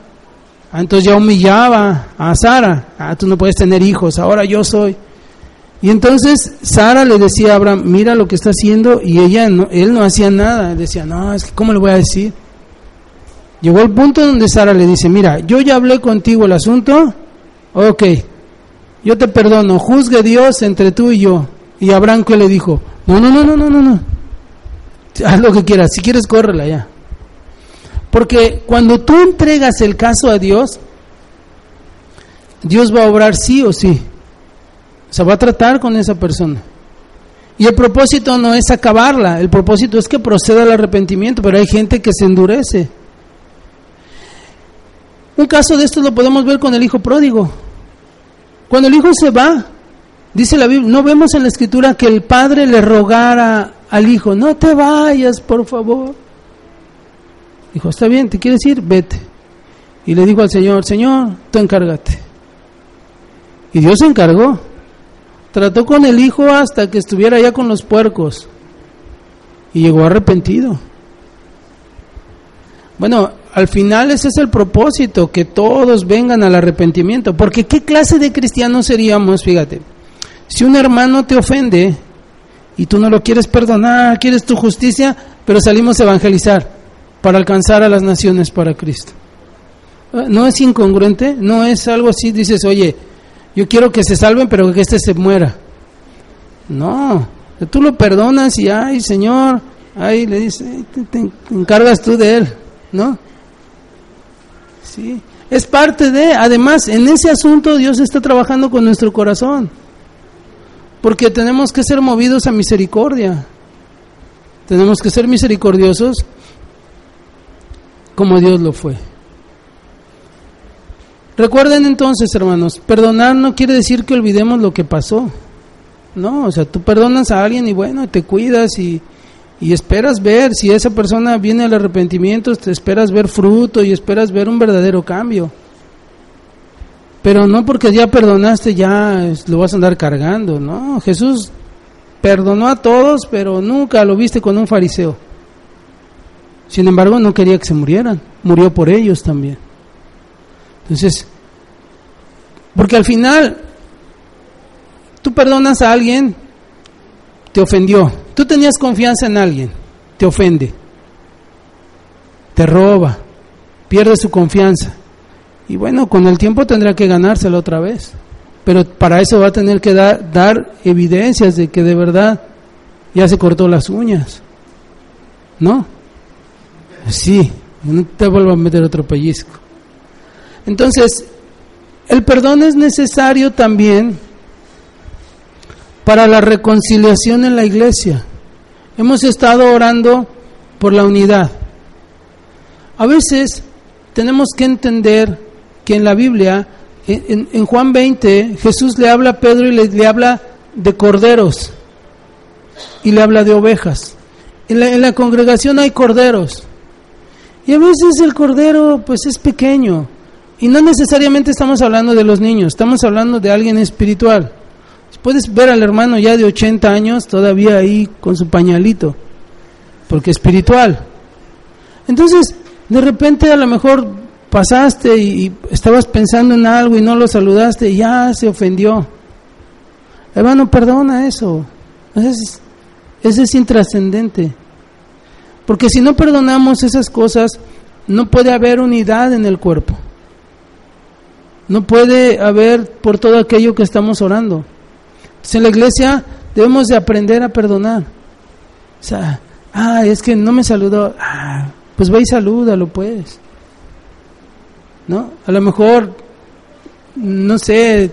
ah, entonces ya humillaba a Sara, ah, tú no puedes tener hijos, ahora yo soy. Y entonces Sara le decía a Abraham, mira lo que está haciendo, y ella no, él no hacía nada, decía, no, es que ¿cómo le voy a decir? Llegó el punto donde Sara le dice, mira, yo ya hablé contigo el asunto, ok, yo te perdono, juzgue Dios entre tú y yo. Y Abraham que le dijo, no, no, no, no, no, no, no, haz lo que quieras, si quieres córrela ya. Porque cuando tú entregas el caso a Dios, Dios va a obrar sí o sí. O sea, va a tratar con esa persona. Y el propósito no es acabarla, el propósito es que proceda al arrepentimiento, pero hay gente que se endurece. Un caso de esto lo podemos ver con el hijo pródigo. Cuando el hijo se va, dice la Biblia, no vemos en la escritura que el padre le rogara al hijo, no te vayas, por favor. Dijo, está bien, ¿te quieres ir? Vete. Y le dijo al Señor, Señor, tú encárgate. Y Dios se encargó. Trató con el hijo hasta que estuviera ya con los puercos. Y llegó arrepentido. Bueno, al final ese es el propósito, que todos vengan al arrepentimiento. Porque ¿qué clase de cristianos seríamos? Fíjate, si un hermano te ofende y tú no lo quieres perdonar, quieres tu justicia, pero salimos a evangelizar para alcanzar a las naciones para Cristo. Ah, ¿No es incongruente? ¿No es algo así? Dices, oye, yo quiero que se salven, pero que éste se muera. No, tú lo perdonas y, ay, Señor, ay, le dices, te encargas tú de él, ¿no? Sí, es parte de, además, en ese asunto Dios está trabajando con nuestro corazón, porque tenemos que ser movidos a misericordia, tenemos que ser misericordiosos como Dios lo fue. Recuerden entonces, hermanos, perdonar no quiere decir que olvidemos lo que pasó. No, o sea, tú perdonas a alguien y bueno, te cuidas y, y esperas ver, si esa persona viene al arrepentimiento, te esperas ver fruto y esperas ver un verdadero cambio. Pero no porque ya perdonaste, ya lo vas a andar cargando, ¿no? Jesús perdonó a todos, pero nunca lo viste con un fariseo. Sin embargo, no quería que se murieran, murió por ellos también. Entonces, porque al final, tú perdonas a alguien, te ofendió, Tú tenías confianza en alguien, te ofende, te roba, pierde su confianza. Y bueno, con el tiempo tendrá que ganárselo otra vez. Pero para eso va a tener que dar evidencias de que de verdad ya se cortó las uñas. ¿No? Sí, no te vuelvo a meter otro pellizco. Entonces, el perdón es necesario también para la reconciliación en la iglesia. Hemos estado orando por la unidad. A veces tenemos que entender que en la Biblia, en, Juan 20, Jesús le habla a Pedro y le, habla de corderos y le habla de ovejas. En en la congregación hay corderos. Y a veces el cordero pues es pequeño. Y no necesariamente estamos hablando de los niños, estamos hablando de alguien espiritual. Puedes ver al hermano ya de 80 años todavía ahí con su pañalito, porque espiritual. Entonces, de repente a lo mejor pasaste y, estabas pensando en algo y no lo saludaste y ya se ofendió. Hermano, perdona eso. Eso es, es intrascendente. Porque si no perdonamos esas cosas, no puede haber unidad en el cuerpo. No puede haber por todo aquello que estamos orando en la iglesia debemos de aprender a perdonar. O sea, ah, es que no me saludó. Ah, pues ve y salúdalo, pues. ¿no? A lo mejor, no sé,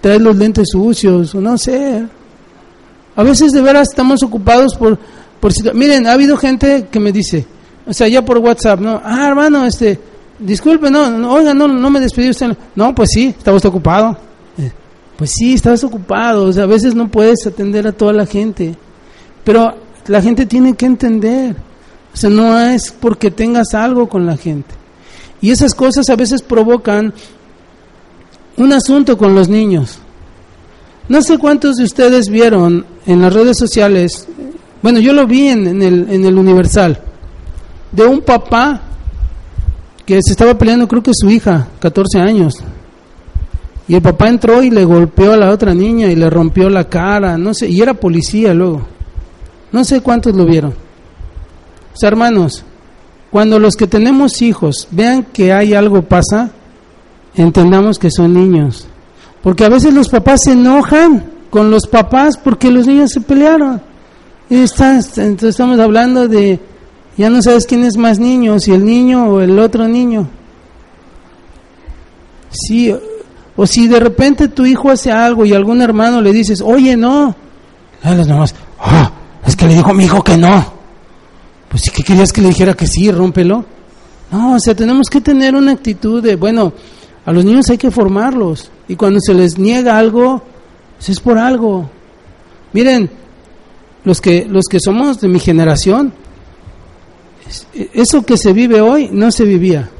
traes los lentes sucios, o no sé. A veces de veras estamos ocupados por, por... Miren, ha habido gente que me dice, o sea, ya por WhatsApp, ¿no? Ah, hermano, este, disculpe, no, no oiga, no, no me despedí usted. No, pues sí, estaba usted ocupado. Pues sí, estabas ocupado, o sea, a veces no puedes atender a toda la gente. Pero la gente tiene que entender, o sea, no es porque tengas algo con la gente. Y esas cosas a veces provocan un asunto con los niños. No sé cuántos de ustedes vieron en las redes sociales, bueno, yo lo vi en, el, en el Universal, de un papá que se estaba peleando, creo que su hija, 14 años. Y el papá entró y le golpeó a la otra niña y le rompió la cara, no sé, y era policía luego. No sé cuántos lo vieron. O sea, hermanos, cuando los que tenemos hijos vean que hay algo pasa, entendamos que son niños. Porque a veces los papás se enojan con los papás porque los niños se pelearon. Y entonces estamos hablando de, ya no sabes quién es más niño, si el niño o el otro niño. Sí, o si de repente tu hijo hace algo y algún hermano le dices, oye, no. A las mamás, ah, es que le dijo a mi hijo que no. Pues si que querías que le dijera que sí, rómpelo. No, o sea, tenemos que tener una actitud de, bueno, a los niños hay que formarlos. Y cuando se les niega algo, pues es por algo. Miren, los que, los que somos de mi generación, eso que se vive hoy no se vivía.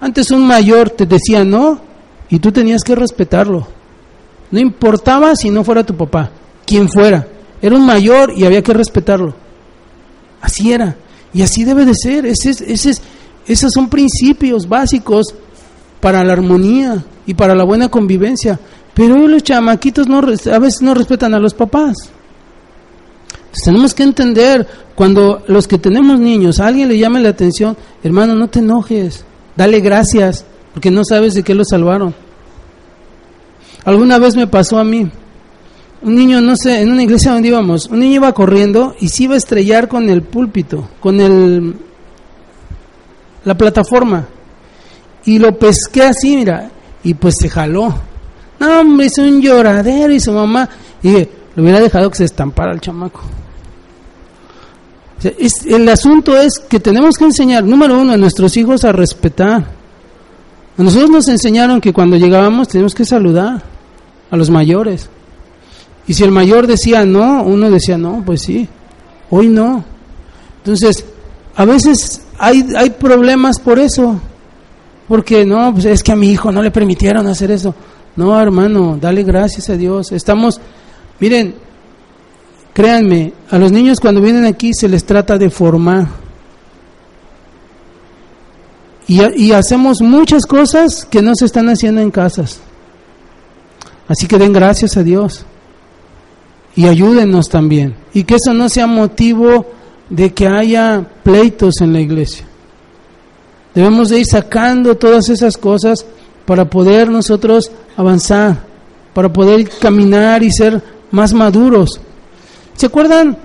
Antes un mayor te decía no y tú tenías que respetarlo. No importaba si no fuera tu papá, quien fuera. Era un mayor y había que respetarlo. Así era. Y así debe de ser. Ese, ese, esos son principios básicos para la armonía y para la buena convivencia. Pero los chamaquitos no, a veces no respetan a los papás. tenemos que entender, cuando los que tenemos niños, a alguien le llame la atención, hermano, no te enojes, dale gracias, porque no sabes de qué lo salvaron. Alguna vez me pasó a mí, un niño, no sé, en una iglesia donde íbamos, un niño iba corriendo y se iba a estrellar con el púlpito, con el la plataforma. Y lo pesqué así, mira, y pues se jaló. No, hombre, es un lloradero y su mamá. Y le hubiera dejado que se estampara el chamaco. el asunto es que tenemos que enseñar, número uno, a nuestros hijos a respetar. A nosotros nos enseñaron que cuando llegábamos tenemos que saludar a los mayores. Y si el mayor decía no, uno decía no, pues sí, hoy no. Entonces, a veces hay, hay problemas por eso, porque no, pues es que a mi hijo no le permitieron hacer eso. No, hermano, dale gracias a Dios. Estamos, miren, créanme, a los niños cuando vienen aquí se les trata de formar. Y, hacemos muchas cosas que no se están haciendo en casas. Así que den gracias a Dios y ayúdenos también. Y que eso no sea motivo de que haya pleitos en la iglesia. Debemos de ir sacando todas esas cosas para poder nosotros avanzar, para poder caminar y ser más maduros. ¿Se acuerdan?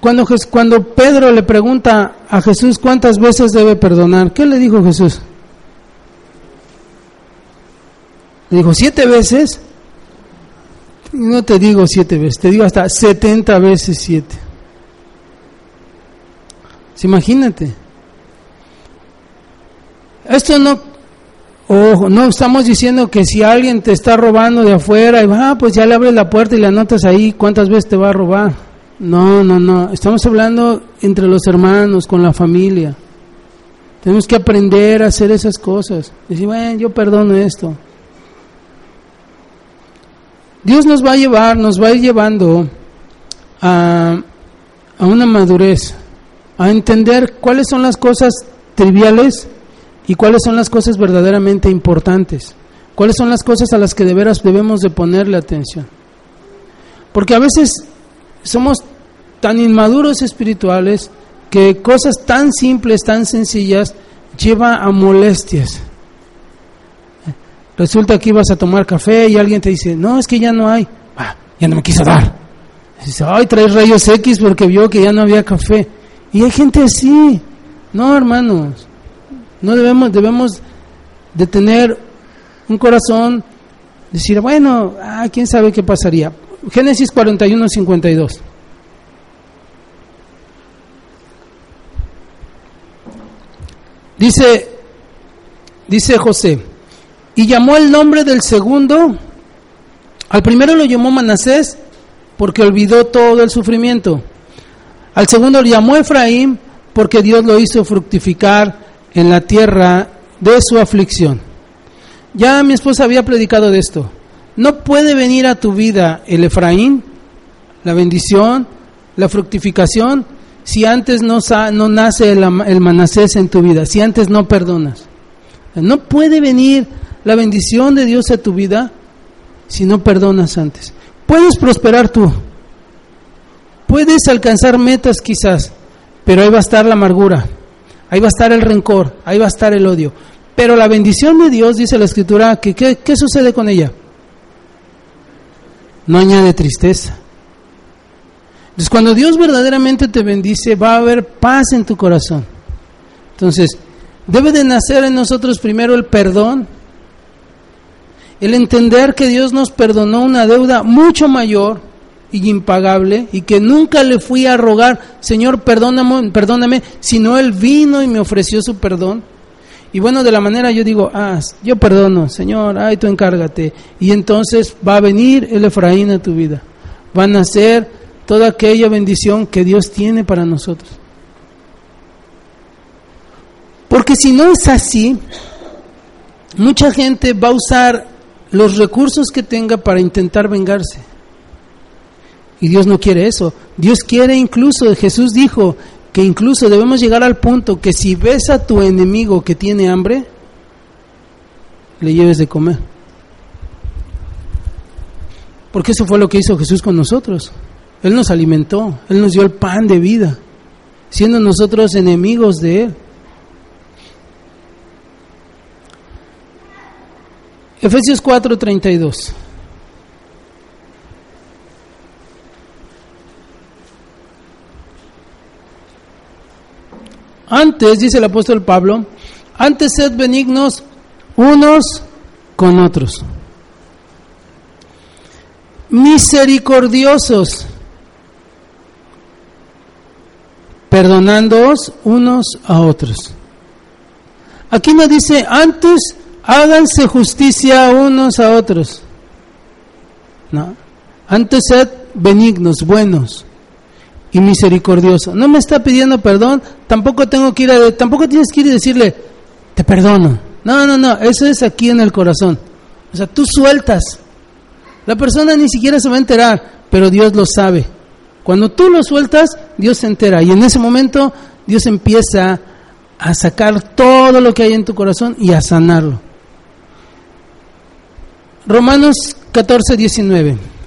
Cuando, cuando Pedro le pregunta a Jesús cuántas veces debe perdonar, ¿qué le dijo Jesús? Le dijo, siete veces. No te digo siete veces, te digo hasta setenta veces siete. Imagínate. Esto no, ojo, no estamos diciendo que si alguien te está robando de afuera, y ah, pues ya le abres la puerta y le anotas ahí cuántas veces te va a robar. No, no, no. Estamos hablando entre los hermanos, con la familia. Tenemos que aprender a hacer esas cosas. Decir, bueno, yo perdono esto. Dios nos va a llevar, nos va a ir llevando a, a una madurez, a entender cuáles son las cosas triviales y cuáles son las cosas verdaderamente importantes, cuáles son las cosas a las que de veras debemos de ponerle atención. Porque a veces somos tan inmaduros espirituales que cosas tan simples, tan sencillas, lleva a molestias. Resulta que ibas a tomar café y alguien te dice, no, es que ya no hay. Ya no me quiso dar. dice, ay, traes rayos X porque vio que ya no había café. Y hay gente así. No, hermanos. No debemos, debemos de tener un corazón, decir, bueno, ah, quién sabe qué pasaría. Génesis 41, 52. Dice, dice José, y llamó el nombre del segundo, al primero lo llamó Manasés, porque olvidó todo el sufrimiento. Al segundo lo llamó Efraín, porque Dios lo hizo fructificar en la tierra de su aflicción. Ya mi esposa había predicado de esto. No puede venir a tu vida el Efraín, la bendición, la fructificación, si antes no, no nace el, Manasés en tu vida, si antes no perdonas. No puede venir la bendición de Dios a tu vida si no perdonas antes. Puedes prosperar tú, puedes alcanzar metas quizás, pero ahí va a estar la amargura, ahí va a estar el rencor, ahí va a estar el odio. Pero la bendición de Dios, dice la Escritura, que ¿qué, sucede con ella? No añade tristeza. Entonces, cuando Dios verdaderamente te bendice, va a haber paz en tu corazón. Entonces, debe de nacer en nosotros primero el perdón, el entender que Dios nos perdonó una deuda mucho mayor y impagable y que nunca le fui a rogar, Señor, perdóname, perdóname, sino Él vino y me ofreció su perdón. Y bueno, de la manera yo digo, ah, yo perdono, Señor, ay, tú encárgate. Y entonces va a venir el Efraín a tu vida. Van a ser toda aquella bendición que Dios tiene para nosotros. Porque si no es así, mucha gente va a usar los recursos que tenga para intentar vengarse. Y Dios no quiere eso. Dios quiere incluso, Jesús dijo incluso debemos llegar al punto que si ves a tu enemigo que tiene hambre, le lleves de comer. Porque eso fue lo que hizo Jesús con nosotros. Él nos alimentó, Él nos dio el pan de vida, siendo nosotros enemigos de Él. Efesios 4:32. Antes, dice el apóstol Pablo, antes sed benignos unos con otros, misericordiosos, perdonándoos unos a otros. Aquí no dice, antes háganse justicia unos a otros. No, antes sed benignos, buenos y misericordiosos. No me está pidiendo perdón, tampoco tengo que ir a, tampoco tienes que ir y decirle, te perdono. No, no, no, eso es aquí en el corazón. O sea, tú sueltas. La persona ni siquiera se va a enterar, pero Dios lo sabe. Cuando tú lo sueltas, Dios se entera. Y en ese momento Dios empieza a sacar todo lo que hay en tu corazón y a sanarlo. Romanos 14, 19.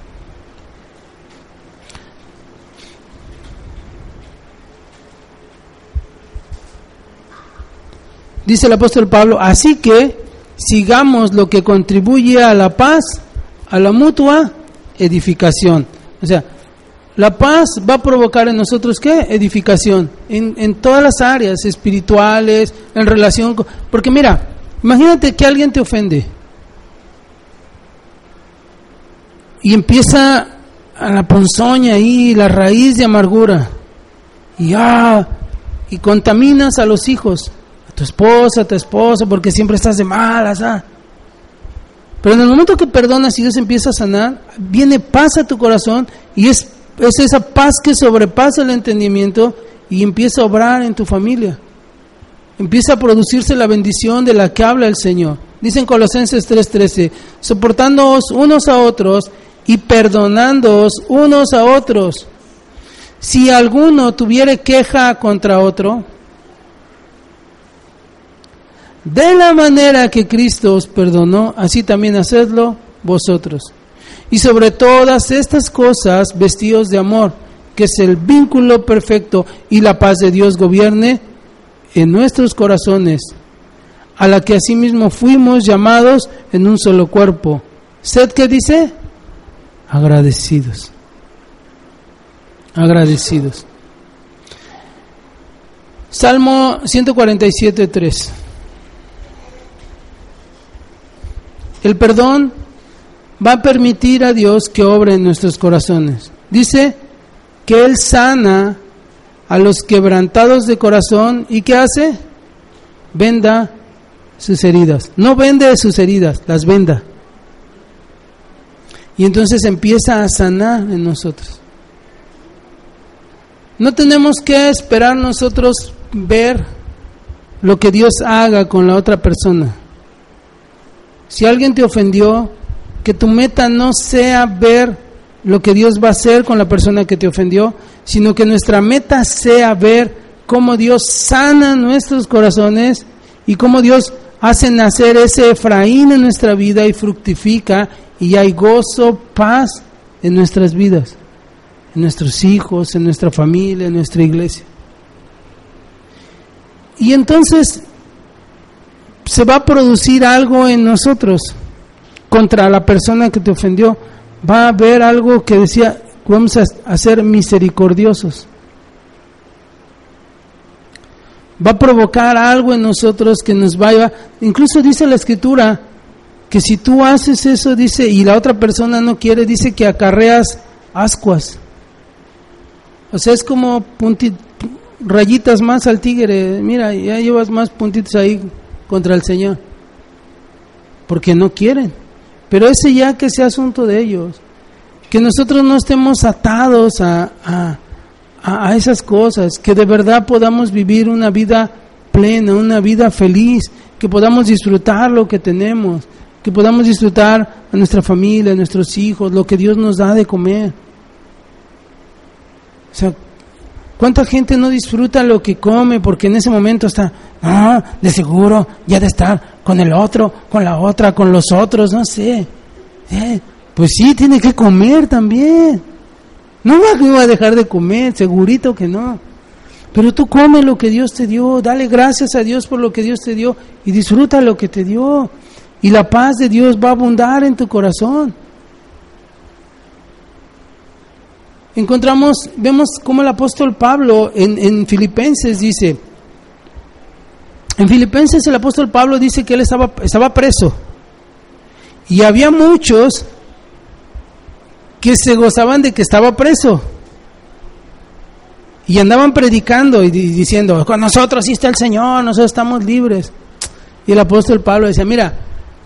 Dice el apóstol Pablo, así que sigamos lo que contribuye a la paz, a la mutua edificación. O sea, la paz va a provocar en nosotros qué? Edificación. En, en todas las áreas espirituales, en relación con... Porque mira, imagínate que alguien te ofende. Y empieza a la ponzoña ahí, la raíz de amargura. Y ah, y contaminas a los hijos, tu esposa, tu esposo, porque siempre estás de malas, ah. Pero en el momento que perdonas y Dios empieza a sanar, viene paz a tu corazón y es es esa paz que sobrepasa el entendimiento y empieza a obrar en tu familia. Empieza a producirse la bendición de la que habla el Señor. Dicen Colosenses 3:13, soportándoos unos a otros y perdonándoos unos a otros. Si alguno tuviere queja contra otro, de la manera que Cristo os perdonó, así también hacedlo vosotros. Y sobre todas estas cosas, vestidos de amor, que es el vínculo perfecto y la paz de Dios gobierne en nuestros corazones, a la que asimismo fuimos llamados en un solo cuerpo. ¿Sed qué dice? Agradecidos. Agradecidos. Salmo 147, 3. El perdón va a permitir a Dios que obre en nuestros corazones. Dice que Él sana a los quebrantados de corazón y ¿qué hace? Venda sus heridas. No vende sus heridas, las venda. Y entonces empieza a sanar en nosotros. No tenemos que esperar nosotros ver lo que Dios haga con la otra persona. Si alguien te ofendió, que tu meta no sea ver lo que Dios va a hacer con la persona que te ofendió, sino que nuestra meta sea ver cómo Dios sana nuestros corazones y cómo Dios hace nacer ese Efraín en nuestra vida y fructifica y hay gozo, paz en nuestras vidas, en nuestros hijos, en nuestra familia, en nuestra iglesia. Y entonces se va a producir algo en nosotros contra la persona que te ofendió. Va a haber algo que decía, vamos a, ser misericordiosos. Va a provocar algo en nosotros que nos vaya, incluso dice la escritura, que si tú haces eso, dice, y la otra persona no quiere, dice que acarreas ascuas. O sea, es como rayitas más al tigre. Mira, ya llevas más puntitos ahí contra el Señor. Porque no quieren. Pero ese ya que sea asunto de ellos. Que nosotros no estemos atados a, a, a esas cosas. Que de verdad podamos vivir una vida plena, una vida feliz. Que podamos disfrutar lo que tenemos que podamos disfrutar a nuestra familia, a nuestros hijos, lo que Dios nos da de comer. O sea, ¿cuánta gente no disfruta lo que come porque en ese momento está, ah, de seguro, ya de estar con el otro, con la otra, con los otros, no sé. Eh, pues sí, tiene que comer también. No va a dejar de comer, segurito que no. Pero tú come lo que Dios te dio, dale gracias a Dios por lo que Dios te dio y disfruta lo que te dio y la paz de Dios va a abundar en tu corazón. Encontramos, vemos como el apóstol Pablo en, en Filipenses dice, en Filipenses el apóstol Pablo dice que él estaba, estaba preso y había muchos que se gozaban de que estaba preso y andaban predicando y diciendo, con nosotros sí está el Señor, nosotros estamos libres. Y el apóstol Pablo decía, mira,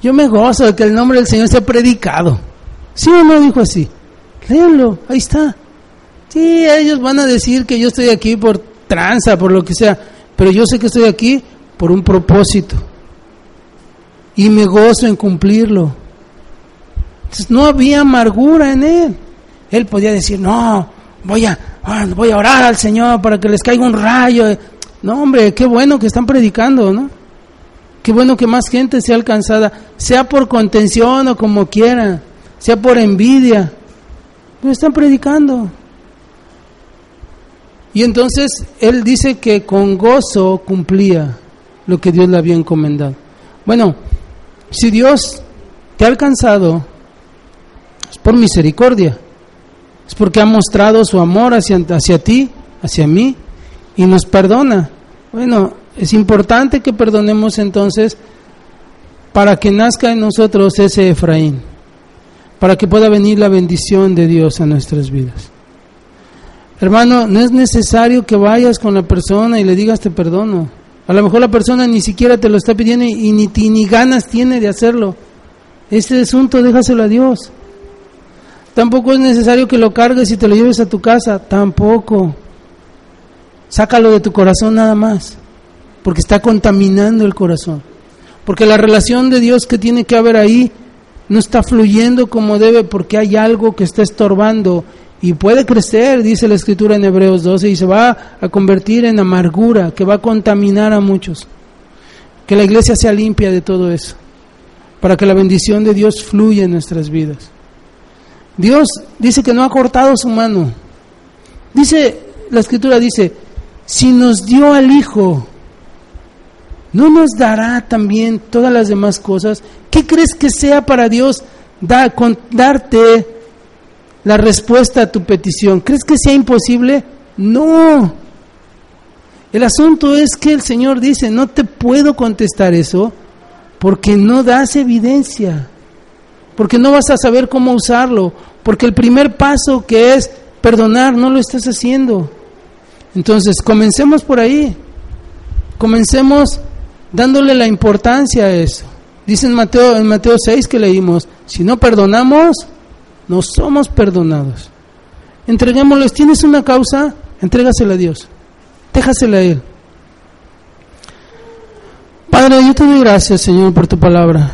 yo me gozo de que el nombre del Señor sea predicado. ¿Sí o no dijo así? Léanlo, ahí está. Sí, ellos van a decir que yo estoy aquí por tranza, por lo que sea, pero yo sé que estoy aquí por un propósito. Y me gozo en cumplirlo. Entonces, no había amargura en él. Él podía decir, no, voy a, ah, voy a orar al Señor para que les caiga un rayo. No, hombre, qué bueno que están predicando, ¿no? Qué bueno que más gente sea alcanzada, sea por contención o como quiera, sea por envidia. Pero están predicando. Y entonces él dice que con gozo cumplía lo que Dios le había encomendado. Bueno, si Dios te ha alcanzado, es por misericordia, es porque ha mostrado su amor hacia, hacia ti, hacia mí, y nos perdona. Bueno, es importante que perdonemos entonces para que nazca en nosotros ese Efraín, para que pueda venir la bendición de Dios a nuestras vidas. Hermano, no es necesario que vayas con la persona y le digas te perdono. A lo mejor la persona ni siquiera te lo está pidiendo y ni, ni ganas tiene de hacerlo. Este asunto déjaselo a Dios. Tampoco es necesario que lo cargues y te lo lleves a tu casa. Tampoco. Sácalo de tu corazón nada más porque está contaminando el corazón. Porque la relación de Dios que tiene que haber ahí no está fluyendo como debe porque hay algo que está estorbando y puede crecer, dice la escritura en Hebreos 12, y se va a convertir en amargura que va a contaminar a muchos. Que la iglesia sea limpia de todo eso, para que la bendición de Dios fluya en nuestras vidas. Dios dice que no ha cortado su mano. Dice, la escritura dice, si nos dio al Hijo, ¿no nos dará también todas las demás cosas? ¿Qué crees que sea para Dios darte la respuesta a tu petición? ¿Crees que sea imposible? No. El asunto es que el Señor dice, no te puedo contestar eso porque no das evidencia. porque no vas a saber cómo usarlo, porque el primer paso que es perdonar no lo estás haciendo. Entonces, comencemos por ahí. Comencemos dándole la importancia a eso. Dice en Mateo, en Mateo 6 que leímos, si no perdonamos, no somos perdonados. Entreguémosles, tienes una causa, entrégasela a Dios, déjasela a Él. Padre, yo te doy gracias, Señor, por tu palabra.